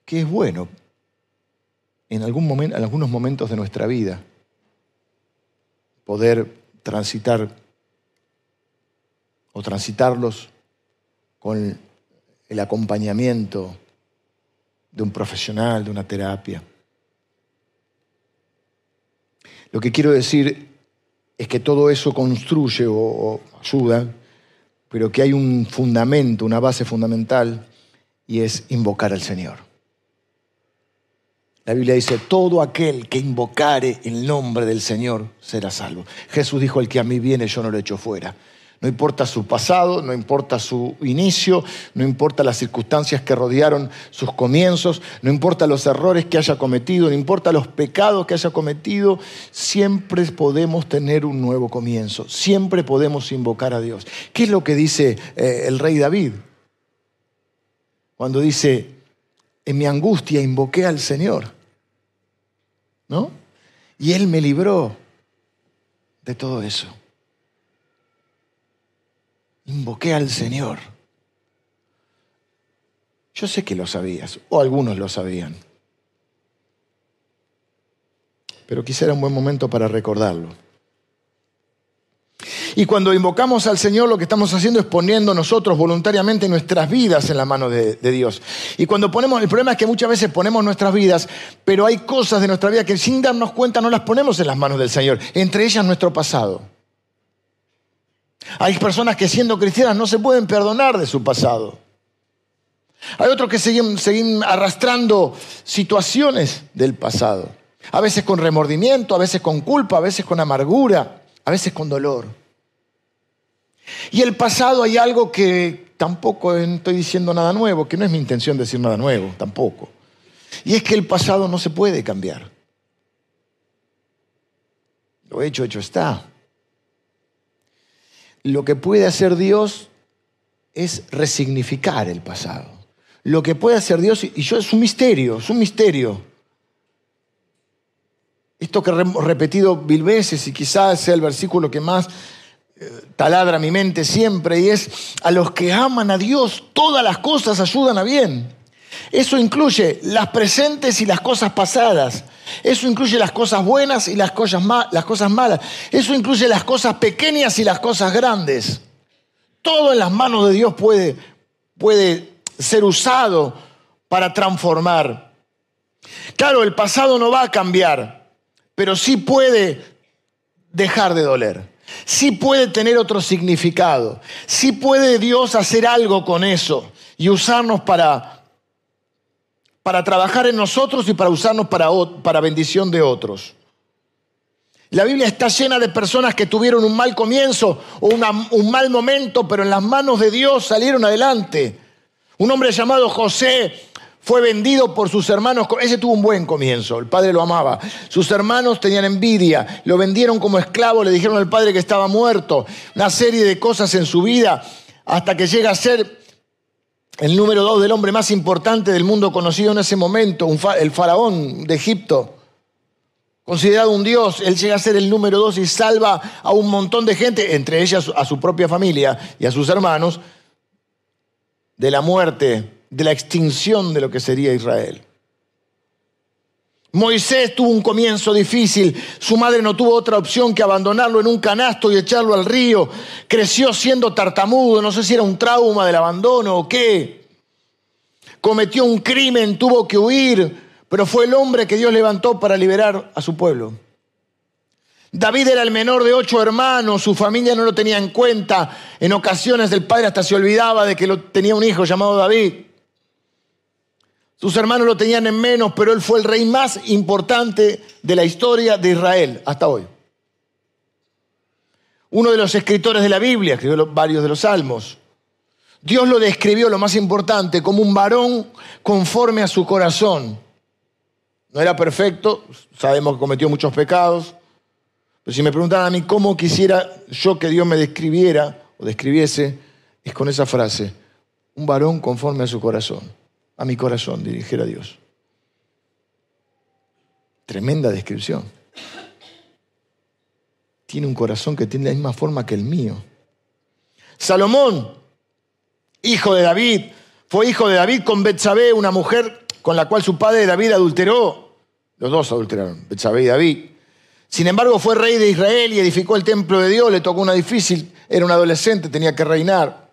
que es bueno en, algún momento, en algunos momentos de nuestra vida poder transitar o transitarlos con el acompañamiento de un profesional, de una terapia. Lo que quiero decir es que todo eso construye o, ayuda, pero que hay un fundamento, una base fundamental, y es invocar al Señor. La Biblia dice, todo aquel que invocare el nombre del Señor será salvo. Jesús dijo, el que a mí viene yo no lo echo fuera. No importa su pasado, no importa su inicio, no importa las circunstancias que rodearon sus comienzos, no importa los errores que haya cometido, no importa los pecados que haya cometido, siempre podemos tener un nuevo comienzo, siempre podemos invocar a Dios. ¿Qué es lo que dice eh, el rey David? Cuando dice, en mi angustia invoqué al Señor, ¿no? Y Él me libró de todo eso invoqué al Señor. Yo sé que lo sabías, o algunos lo sabían. Pero quizá era un buen momento para recordarlo. Y cuando invocamos al Señor, lo que estamos haciendo es poniendo nosotros voluntariamente nuestras vidas en la mano de, de, Dios. Y cuando ponemos, el problema es que muchas veces ponemos nuestras vidas, pero hay cosas de nuestra vida que sin darnos cuenta no las ponemos en las manos del Señor, entre ellas nuestro pasado. Hay personas que siendo cristianas no se pueden perdonar de su pasado. Hay otros que siguen, arrastrando situaciones del pasado. A veces con remordimiento, a veces con culpa, a veces con amargura, a veces con dolor. Y el pasado hay algo que tampoco estoy diciendo nada nuevo, que no es mi intención decir nada nuevo, tampoco. Y es que el pasado no se puede cambiar. Lo hecho, hecho está lo que puede hacer Dios es resignificar el pasado. Lo que puede hacer Dios, y yo es un misterio, es un misterio. Esto que hemos repetido mil veces y quizás sea el versículo que más eh, taladra mi mente siempre, y es, a los que aman a Dios, todas las cosas ayudan a bien. Eso incluye las presentes y las cosas pasadas. Eso incluye las cosas buenas y las cosas, las cosas malas. Eso incluye las cosas pequeñas y las cosas grandes. Todo en las manos de Dios puede, puede ser usado para transformar. Claro, el pasado no va a cambiar, pero sí puede dejar de doler. Sí puede tener otro significado. Sí puede Dios hacer algo con eso y usarnos para para trabajar en nosotros y para usarnos para, para bendición de otros. La Biblia está llena de personas que tuvieron un mal comienzo o un mal momento, pero en las manos de Dios salieron adelante. Un hombre llamado José fue vendido por sus hermanos. Ese tuvo un buen comienzo, el padre lo amaba. Sus hermanos tenían envidia, lo vendieron como esclavo, le dijeron al padre que estaba muerto. Una serie de cosas en su vida hasta que llega a ser el número dos del hombre más importante del mundo conocido en ese momento, el faraón de Egipto. Considerado un dios, él llega a ser el número dos y salva a un montón de gente, entre ellas a su propia familia y a sus hermanos, de la muerte de la extinción de lo que sería Israel. Moisés tuvo un comienzo difícil, su madre no tuvo otra opción que abandonarlo en un canasto y echarlo al río, creció siendo tartamudo, no sé si era un trauma del abandono o qué, cometió un crimen, tuvo que huir, pero fue el hombre que Dios levantó para liberar a su pueblo. David era el menor de ocho hermanos, su familia no lo tenía en cuenta, en ocasiones el padre hasta se olvidaba de que tenía un hijo llamado David. Sus hermanos lo tenían en menos, pero él fue el rey más importante de la historia de Israel hasta hoy. Uno de los escritores de la Biblia, escribió varios de los salmos. Dios lo describió, lo más importante, como un varón conforme a su corazón. No era perfecto, sabemos que cometió muchos pecados, pero si me preguntaran a mí cómo quisiera yo que Dios me describiera o describiese, es con esa frase, un varón conforme a su corazón a mi corazón, dirigir Dios. Tremenda descripción. Tiene un corazón que tiene la misma forma que el mío. Salomón, hijo de David, fue hijo de David con Betsabé, una mujer con la cual su padre David adulteró. Los dos adulteraron, Betsabé y David. Sin embargo, fue rey de Israel y edificó el templo de Dios. Le tocó una difícil, era un adolescente, tenía que reinar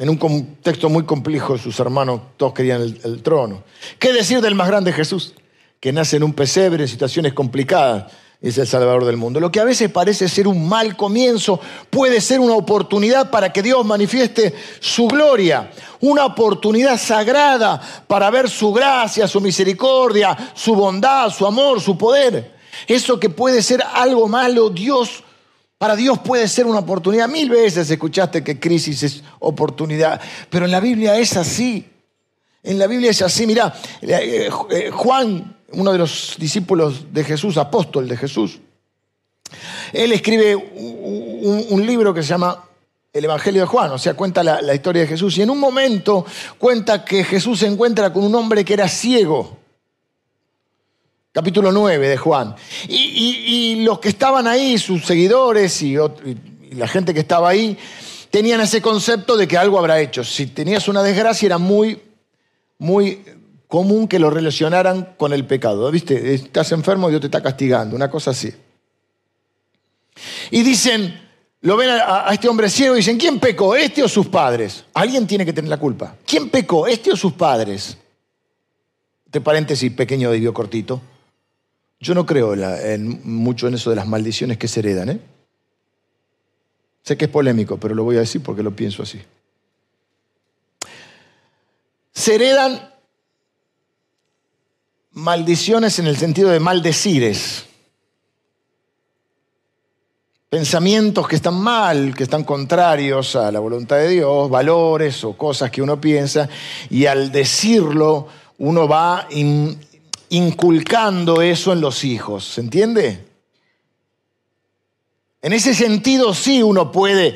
en un contexto muy complejo, sus hermanos todos querían el, trono. ¿Qué decir del más grande Jesús? Que nace en un pesebre, en situaciones complicadas, es el Salvador del mundo. Lo que a veces parece ser un mal comienzo puede ser una oportunidad para que Dios manifieste su gloria, una oportunidad sagrada para ver su gracia, su misericordia, su bondad, su amor, su poder. Eso que puede ser algo malo, Dios para Dios puede ser una oportunidad. Mil veces escuchaste que crisis es oportunidad, pero en la Biblia es así. En la Biblia es así. Mira, eh, eh, Juan, uno de los discípulos de Jesús, apóstol de Jesús, él escribe un, libro que se llama el Evangelio de Juan, o sea, cuenta la, la, historia de Jesús. Y en un momento cuenta que Jesús se encuentra con un hombre que era ciego capítulo 9 de Juan. Y, los que estaban ahí, sus seguidores y, la gente que estaba ahí, tenían ese concepto de que algo habrá hecho. Si tenías una desgracia era muy, muy común que lo relacionaran con el pecado. ¿Viste? Estás enfermo, Dios te está castigando, una cosa así. Y dicen, lo ven a, este hombre ciego y dicen, ¿quién pecó? ¿Este o sus padres? Alguien tiene que tener la culpa. ¿Quién pecó? ¿Este o sus padres? Este paréntesis pequeño de cortito. Yo no creo en, mucho en eso de las maldiciones que se heredan. ¿eh? Sé que es polémico, pero lo voy a decir porque lo pienso así. Se heredan maldiciones en el sentido de maldecires. Pensamientos que están mal, que están contrarios a la voluntad de Dios, valores o cosas que uno piensa, y al decirlo uno va inculcando eso en los hijos. ¿Se entiende? En ese sentido sí uno puede,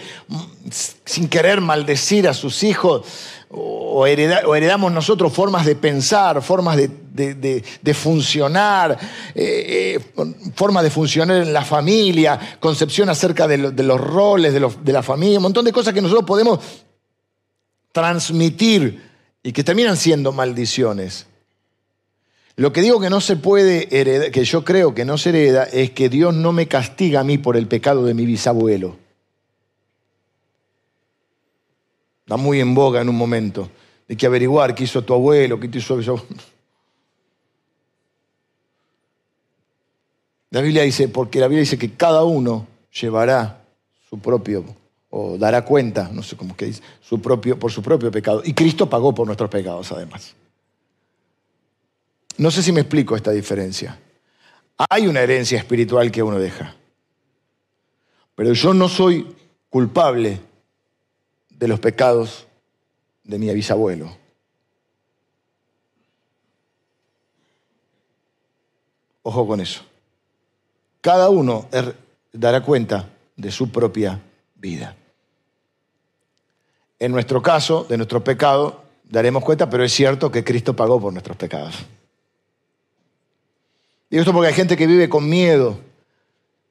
sin querer maldecir a sus hijos, o, heredamos nosotros formas de pensar, formas de, funcionar, eh, eh, formas de funcionar en la familia, concepción acerca de, los roles de la familia, un montón de cosas que nosotros podemos transmitir y que terminan siendo maldiciones. Lo que digo que no se puede heredar, que yo creo que no se hereda, es que Dios no me castiga a mí por el pecado de mi bisabuelo. Está muy en boga en un momento de que averiguar qué hizo tu abuelo, qué hizo tu La Biblia dice, porque la Biblia dice que cada uno llevará su propio, o dará cuenta, no sé cómo que dice, su propio, por su propio pecado. Y Cristo pagó por nuestros pecados, además. No sé si me explico esta diferencia. Hay una herencia espiritual que uno deja. Pero yo no soy culpable de los pecados de mi bisabuelo. Ojo con eso. Cada uno er, dará cuenta de su propia vida. En nuestro caso, de nuestro pecado, daremos cuenta, pero es cierto que Cristo pagó por nuestros pecados. Y esto porque hay gente que vive con miedo,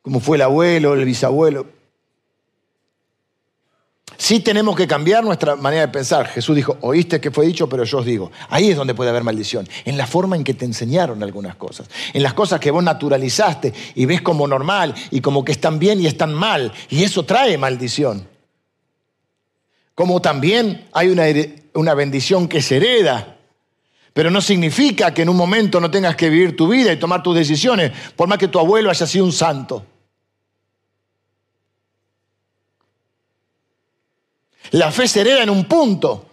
como fue el abuelo, el bisabuelo. Sí tenemos que cambiar nuestra manera de pensar. Jesús dijo, oíste que fue dicho, pero yo os digo. Ahí es donde puede haber maldición, en la forma en que te enseñaron algunas cosas, en las cosas que vos naturalizaste y ves como normal y como que están bien y están mal. Y eso trae maldición. Como también hay una, una bendición que se hereda. Pero no significa que en un momento no tengas que vivir tu vida y tomar tus decisiones, por más que tu abuelo haya sido un santo. La fe se hereda en un punto.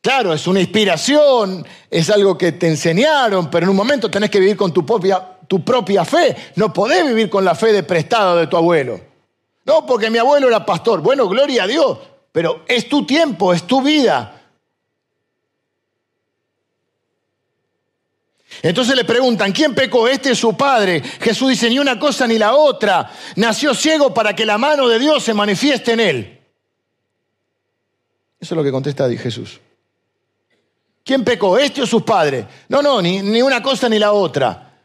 Claro, es una inspiración, es algo que te enseñaron, pero en un momento tenés que vivir con tu propia, fe. No podés vivir con la fe de prestado de tu abuelo. No, porque mi abuelo era pastor. Bueno, gloria a Dios, pero es tu tiempo, es tu vida. Entonces le preguntan, ¿quién pecó? Este es su padre. Jesús dice, ni una cosa ni la otra. Nació ciego para que la mano de Dios se manifieste en él. Eso es lo que contesta Jesús. ¿Quién pecó? ¿Este o sus padres? No, no, ni, ni una cosa ni la otra.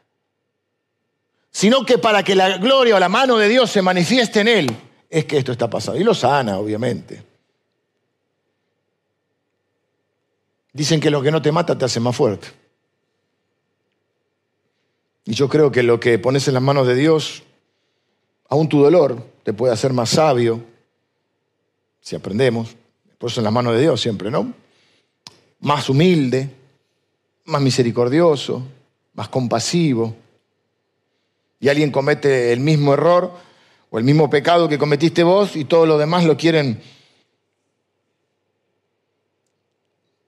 Sino que para que la gloria o la mano de Dios se manifieste en él, es que esto está pasando. Y lo sana, obviamente. Dicen que lo que no te mata te hace más fuerte. Y yo creo que lo que pones en las manos de Dios, aún tu dolor, te puede hacer más sabio, si aprendemos. Por eso en las manos de Dios siempre, ¿no? Más humilde, más misericordioso, más compasivo. Y alguien comete el mismo error o el mismo pecado que cometiste vos y todos los demás lo quieren.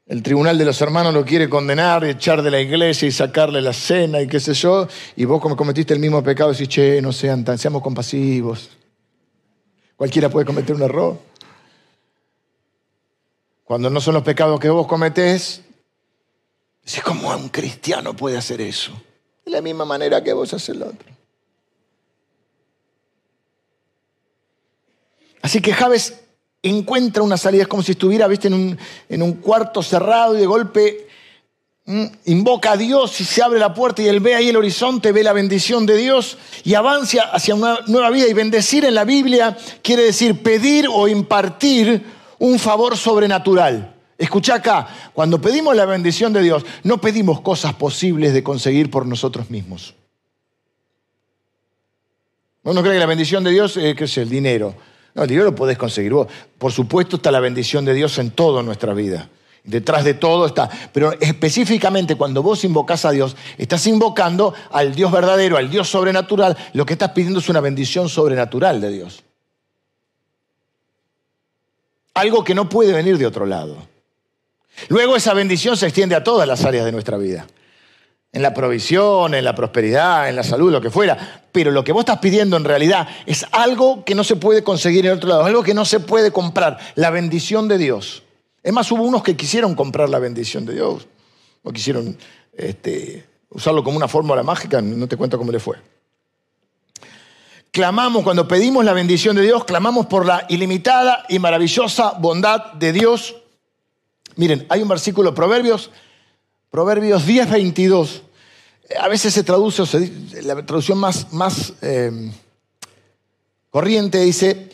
El tribunal de los hermanos lo quiere condenar, echar de la iglesia y sacarle la cena y qué sé yo. Y vos como cometiste el mismo pecado decís, che, no sean tan, seamos compasivos. Cualquiera puede cometer un error. Cuando no son los pecados que vos cometés, decís, ¿cómo un cristiano puede hacer eso? De la misma manera que vos haces el otro. Así que Javes encuentra una salida, es como si estuviera ¿viste? En, un, en un cuarto cerrado y de golpe mm, invoca a Dios y se abre la puerta y él ve ahí el horizonte, ve la bendición de Dios y avanza hacia una nueva vida. Y bendecir en la Biblia quiere decir pedir o impartir un favor sobrenatural. Escucha acá, cuando pedimos la bendición de Dios, no pedimos cosas posibles de conseguir por nosotros mismos. ¿No cree que la bendición de Dios es, es el dinero? No, el dinero lo podés conseguir vos. Por supuesto está la bendición de Dios en toda nuestra vida. Detrás de todo está. Pero específicamente cuando vos invocás a Dios, estás invocando al Dios verdadero, al Dios sobrenatural. Lo que estás pidiendo es una bendición sobrenatural de Dios algo que no puede venir de otro lado. Luego esa bendición se extiende a todas las áreas de nuestra vida. En la provisión, en la prosperidad, en la salud, lo que fuera. Pero lo que vos estás pidiendo en realidad es algo que no se puede conseguir en otro lado, algo que no se puede comprar, la bendición de Dios. Es más, hubo unos que quisieron comprar la bendición de Dios, o quisieron este, usarlo como una fórmula mágica, no te cuento cómo le fue clamamos, cuando pedimos la bendición de Dios, clamamos por la ilimitada y maravillosa bondad de Dios. Miren, hay un versículo, Proverbios, Proverbios 10, 22. A veces se traduce, la traducción más, más eh, corriente dice,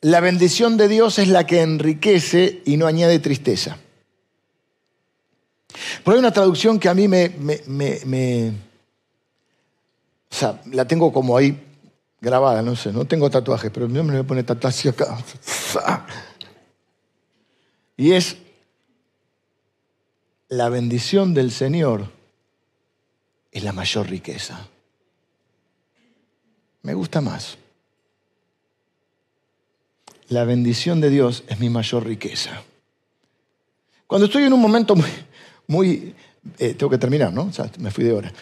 la bendición de Dios es la que enriquece y no añade tristeza. Pero hay una traducción que a mí me, o sea, la tengo como ahí grabada, no sé, no tengo tatuajes, pero yo me voy a acá. (laughs) Y es la bendición del Señor es la mayor riqueza. Me gusta más. La bendición de Dios es mi mayor riqueza. Cuando estoy en un momento muy, muy eh, tengo que terminar, ¿no? O sea, me fui de hora.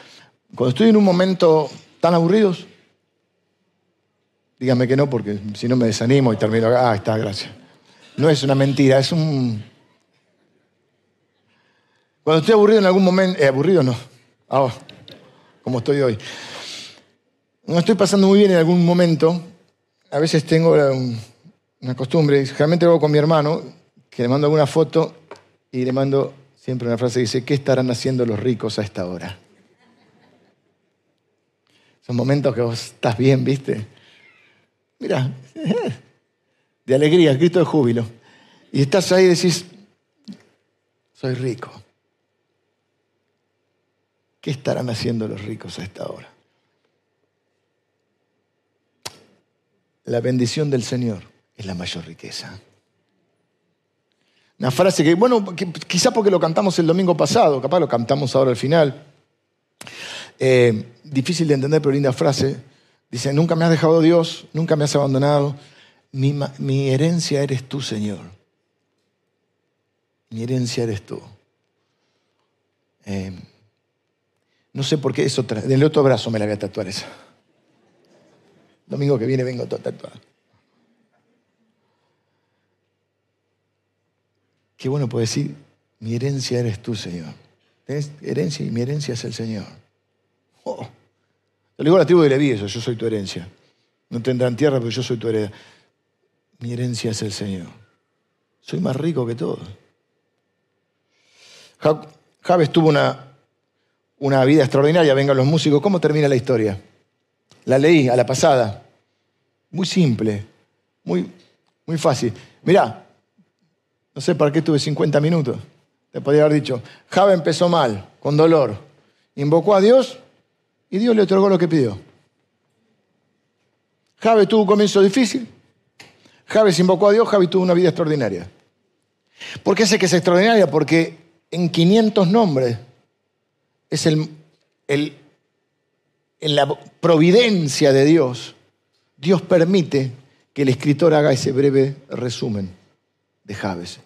Cuando estoy en un momento tan aburridos, Dígame que no, porque si no me desanimo y termino acá. Ah, está, gracias. No es una mentira, es un. Cuando estoy aburrido en algún momento. Eh, aburrido no. Ahora, como estoy hoy. no estoy pasando muy bien en algún momento, a veces tengo una costumbre, generalmente hago con mi hermano, que le mando alguna foto y le mando siempre una frase que dice, ¿qué estarán haciendo los ricos a esta hora? Son momentos que vos estás bien, ¿viste? Mira, (laughs) de alegría, grito de júbilo. Y estás ahí y decís, soy rico. ¿Qué estarán haciendo los ricos a esta hora? La bendición del Señor es la mayor riqueza. Una frase que, bueno, quizá porque lo cantamos el domingo pasado, capaz lo cantamos ahora al final. Eh, difícil de entender, pero linda frase. Dice, nunca me has dejado Dios, nunca me has abandonado. Mi, herencia eres tú, Señor. Mi herencia eres tú. Eh, no sé por qué eso. Del otro brazo me la voy a tatuar esa. Domingo que viene vengo todo tatuado. Qué bueno puede decir, mi herencia eres tú, Señor. ¿Tenés herencia y mi herencia es el Señor. Oh. Digo a la tribu de Leví eso, yo soy tu herencia. No tendrán tierra, pero yo soy tu herencia. Mi herencia es el Señor. Soy más rico que todos. Javes tuvo una, una vida extraordinaria. Vengan los músicos. ¿Cómo termina la historia? La leí a la pasada. Muy simple, muy, muy fácil. Mirá, no sé para qué tuve 50 minutos. Te podría haber dicho, Jave empezó mal, con dolor. Invocó a Dios y Dios le otorgó lo que pidió. Jave tuvo un comienzo difícil. Jave se invocó a Dios, Jave tuvo una vida extraordinaria. ¿Por qué sé que es extraordinaria? Porque en 500 nombres es el, el, en la providencia de Dios, Dios permite que el escritor haga ese breve resumen de Javes.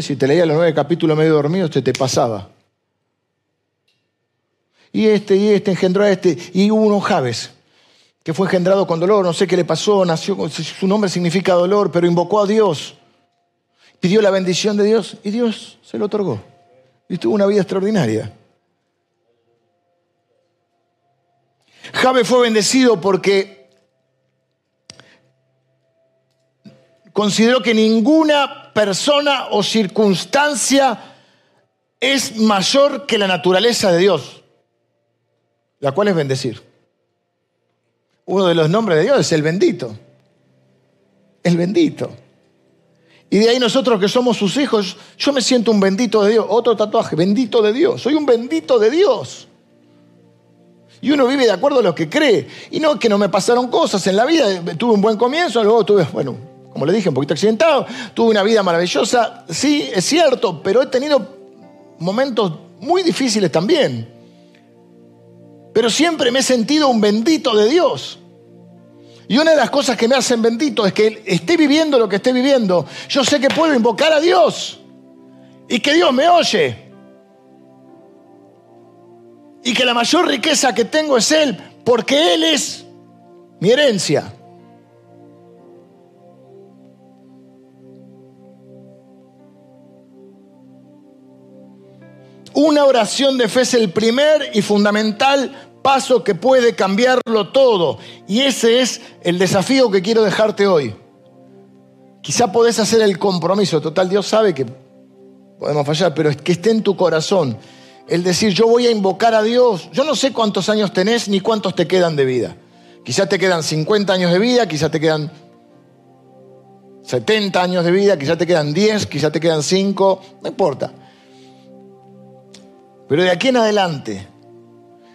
Si te leía los nueve capítulos medio dormido, te, te pasaba. Y este y este engendró a este, y hubo uno Javes, que fue engendrado con dolor, no sé qué le pasó, nació, su nombre significa dolor, pero invocó a Dios, pidió la bendición de Dios y Dios se lo otorgó. Y tuvo una vida extraordinaria. Jabe fue bendecido porque consideró que ninguna persona o circunstancia es mayor que la naturaleza de Dios, la cual es bendecir. Uno de los nombres de Dios es el bendito. El bendito. Y de ahí nosotros que somos sus hijos, yo me siento un bendito de Dios. Otro tatuaje, bendito de Dios. Soy un bendito de Dios. Y uno vive de acuerdo a lo que cree. Y no que no me pasaron cosas en la vida. Tuve un buen comienzo, luego tuve, bueno, como le dije, un poquito accidentado. Tuve una vida maravillosa. Sí, es cierto, pero he tenido momentos muy difíciles también. Pero siempre me he sentido un bendito de Dios. Y una de las cosas que me hacen bendito es que esté viviendo lo que esté viviendo. Yo sé que puedo invocar a Dios y que Dios me oye y que la mayor riqueza que tengo es Él, porque Él es mi herencia. Una oración de fe es el primer y fundamental paso que puede cambiarlo todo. Y ese es el desafío que quiero dejarte hoy. Quizá podés hacer el compromiso. Total, Dios sabe que podemos fallar, pero es que esté en tu corazón el decir yo voy a invocar a Dios. Yo no sé cuántos años tenés ni cuántos te quedan de vida. Quizás te quedan 50 años de vida, quizás te quedan 70 años de vida, quizás te quedan 10, quizás te quedan 5, no importa. Pero de aquí en adelante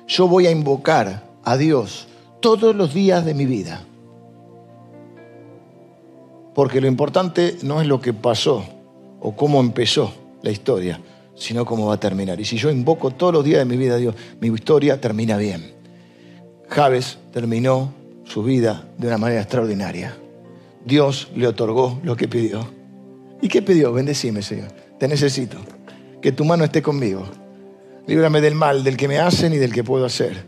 yo voy a invocar a Dios todos los días de mi vida. Porque lo importante no es lo que pasó o cómo empezó la historia, sino cómo va a terminar. Y si yo invoco todos los días de mi vida a Dios, mi historia termina bien. Javes terminó su vida de una manera extraordinaria. Dios le otorgó lo que pidió. ¿Y qué pidió? Bendecime, Señor. Te necesito. Que tu mano esté conmigo. Líbrame del mal, del que me hacen y del que puedo hacer.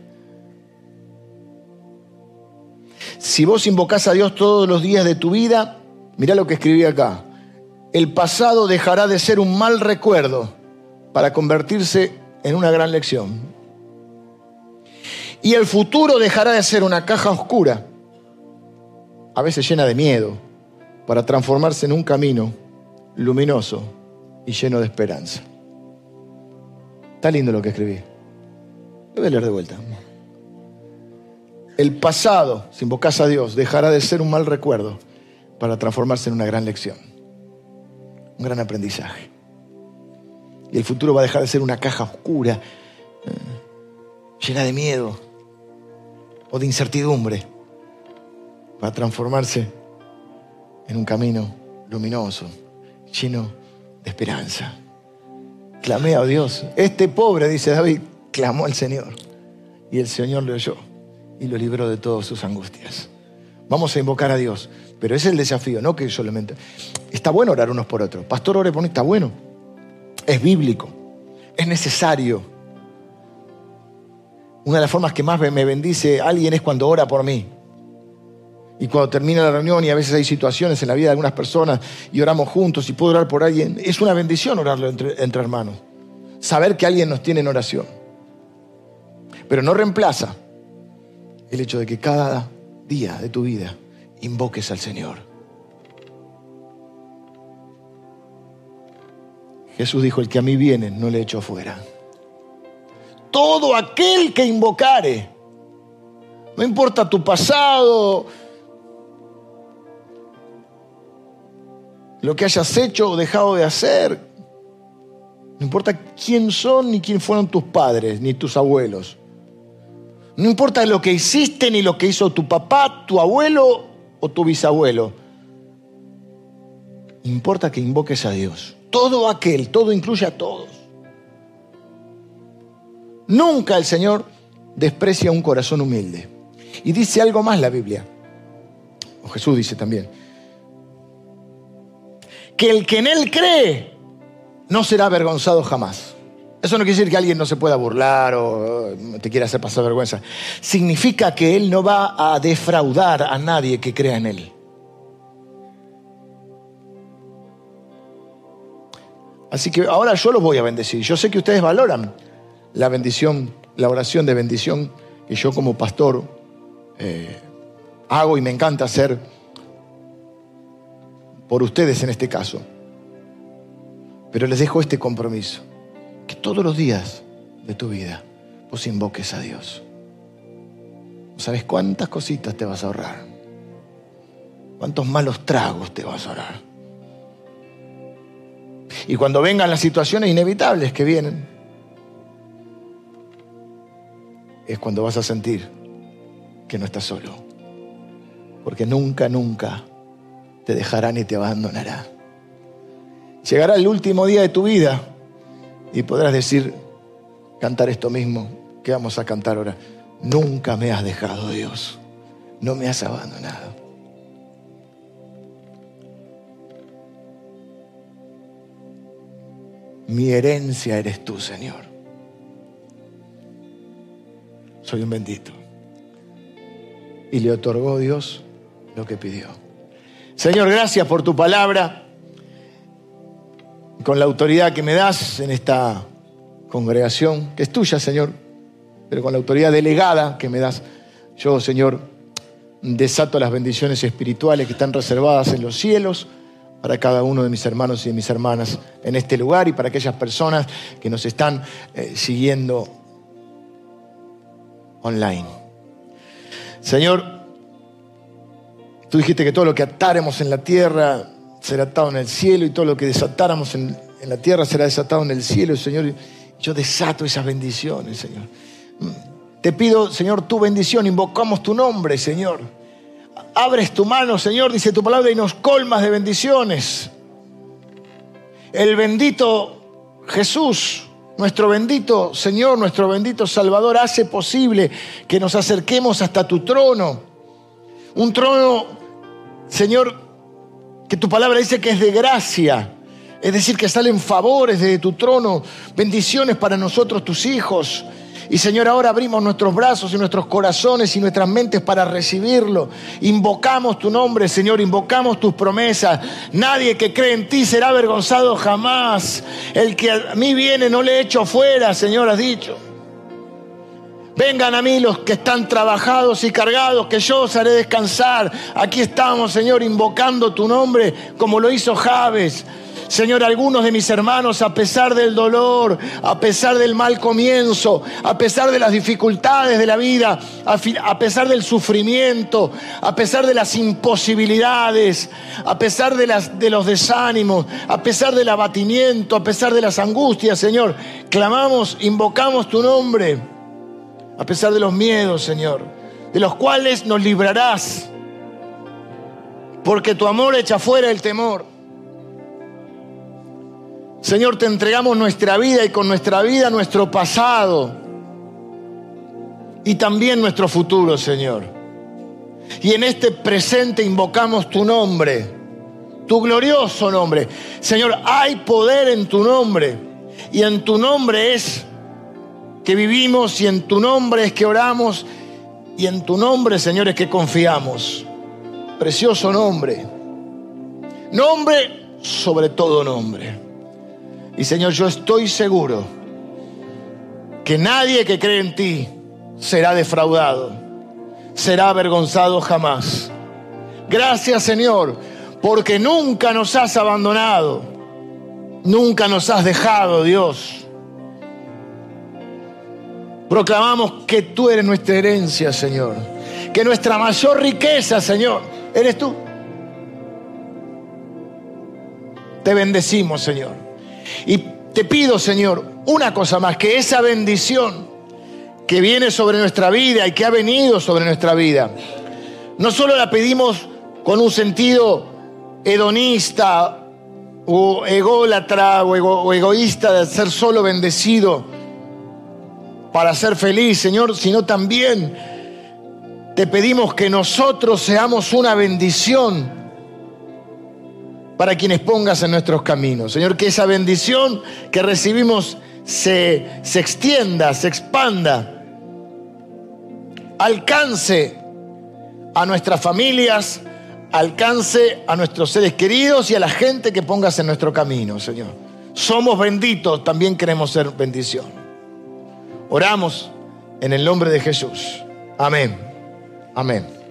Si vos invocás a Dios todos los días de tu vida, mirá lo que escribí acá. El pasado dejará de ser un mal recuerdo para convertirse en una gran lección. Y el futuro dejará de ser una caja oscura, a veces llena de miedo, para transformarse en un camino luminoso y lleno de esperanza. Está lindo lo que escribí. Lo voy a leer de vuelta. El pasado, si invocas a Dios, dejará de ser un mal recuerdo para transformarse en una gran lección, un gran aprendizaje. Y el futuro va a dejar de ser una caja oscura, eh, llena de miedo o de incertidumbre, para transformarse en un camino luminoso, lleno de esperanza. Clamé a Dios. Este pobre, dice David, clamó al Señor. Y el Señor le oyó y lo libró de todas sus angustias. Vamos a invocar a Dios. Pero ese es el desafío, no que solamente. Está bueno orar unos por otros. Pastor, ore está bueno. Es bíblico. Es necesario. Una de las formas que más me bendice alguien es cuando ora por mí. Y cuando termina la reunión y a veces hay situaciones en la vida de algunas personas y oramos juntos y puedo orar por alguien, es una bendición orarlo entre, entre hermanos. Saber que alguien nos tiene en oración. Pero no reemplaza el hecho de que cada día de tu vida invoques al Señor. Jesús dijo, el que a mí viene no le echo fuera. Todo aquel que invocare, no importa tu pasado, lo que hayas hecho o dejado de hacer, no importa quién son ni quién fueron tus padres ni tus abuelos. No importa lo que hiciste ni lo que hizo tu papá, tu abuelo o tu bisabuelo. Importa que invoques a Dios. Todo aquel, todo incluye a todos. Nunca el Señor desprecia un corazón humilde. Y dice algo más la Biblia. O Jesús dice también. Que el que en Él cree no será avergonzado jamás. Eso no quiere decir que alguien no se pueda burlar o te quiera hacer pasar vergüenza. Significa que Él no va a defraudar a nadie que crea en Él. Así que ahora yo los voy a bendecir. Yo sé que ustedes valoran la bendición, la oración de bendición que yo como pastor eh, hago y me encanta hacer por ustedes en este caso. Pero les dejo este compromiso que todos los días de tu vida vos invoques a Dios. ¿Sabes cuántas cositas te vas a ahorrar? ¿Cuántos malos tragos te vas a ahorrar? Y cuando vengan las situaciones inevitables que vienen, es cuando vas a sentir que no estás solo. Porque nunca, nunca te dejará ni te abandonará. Llegará el último día de tu vida y podrás decir, cantar esto mismo que vamos a cantar ahora. Nunca me has dejado, Dios. No me has abandonado. Mi herencia eres tú, Señor. Soy un bendito. Y le otorgó Dios lo que pidió. Señor, gracias por tu palabra con la autoridad que me das en esta congregación, que es tuya, Señor, pero con la autoridad delegada que me das, yo, Señor, desato las bendiciones espirituales que están reservadas en los cielos para cada uno de mis hermanos y de mis hermanas en este lugar y para aquellas personas que nos están eh, siguiendo online. Señor, tú dijiste que todo lo que atáremos en la tierra será atado en el cielo y todo lo que desatáramos en, la tierra será desatado en el cielo, Señor. Yo desato esas bendiciones, Señor. Te pido, Señor, tu bendición, invocamos tu nombre, Señor. Abres tu mano, Señor, dice tu palabra, y nos colmas de bendiciones. El bendito Jesús, nuestro bendito Señor, nuestro bendito Salvador, hace posible que nos acerquemos hasta tu trono. Un trono, Señor, que tu palabra dice que es de gracia, es decir, que salen favores de tu trono, bendiciones para nosotros, tus hijos. Y Señor, ahora abrimos nuestros brazos y nuestros corazones y nuestras mentes para recibirlo. Invocamos tu nombre, Señor, invocamos tus promesas. Nadie que cree en ti será avergonzado jamás. El que a mí viene no le echo fuera, Señor, has dicho. Vengan a mí los que están trabajados y cargados, que yo os haré descansar. Aquí estamos, Señor, invocando tu nombre como lo hizo Javes. Señor, algunos de mis hermanos, a pesar del dolor, a pesar del mal comienzo, a pesar de las dificultades de la vida, a, pesar del sufrimiento, a pesar de las imposibilidades, a pesar de, las, de los desánimos, a pesar del abatimiento, a pesar de las angustias, Señor, clamamos, invocamos tu nombre, a pesar de los miedos, Señor, de los cuales nos librarás, porque tu amor echa fuera el temor. Señor, te entregamos nuestra vida y con nuestra vida nuestro pasado y también nuestro futuro, Señor. Y en este presente invocamos tu nombre, tu glorioso nombre. Señor, hay poder en tu nombre y en tu nombre es que vivimos y en tu nombre es que oramos y en tu nombre, Señor, es que confiamos. Precioso nombre. Nombre sobre todo nombre. Y Señor, yo estoy seguro que nadie que cree en ti será defraudado, será avergonzado jamás. Gracias Señor, porque nunca nos has abandonado, nunca nos has dejado, Dios. Proclamamos que tú eres nuestra herencia, Señor, que nuestra mayor riqueza, Señor, eres tú. Te bendecimos, Señor. Y te pido, Señor, una cosa más, que esa bendición que viene sobre nuestra vida y que ha venido sobre nuestra vida, no solo la pedimos con un sentido hedonista o ególatra o, egoísta de ser solo bendecido para ser feliz, Señor, sino también te pedimos que nosotros seamos una bendición para quienes pongas en nuestros caminos. Señor, que esa bendición que recibimos se, se extienda, se expanda, alcance a nuestras familias, alcance a nuestros seres queridos y a la gente que pongas en nuestro camino, Señor. Somos benditos, también queremos ser bendición. Oramos en el nombre de Jesús. Amén. Amén.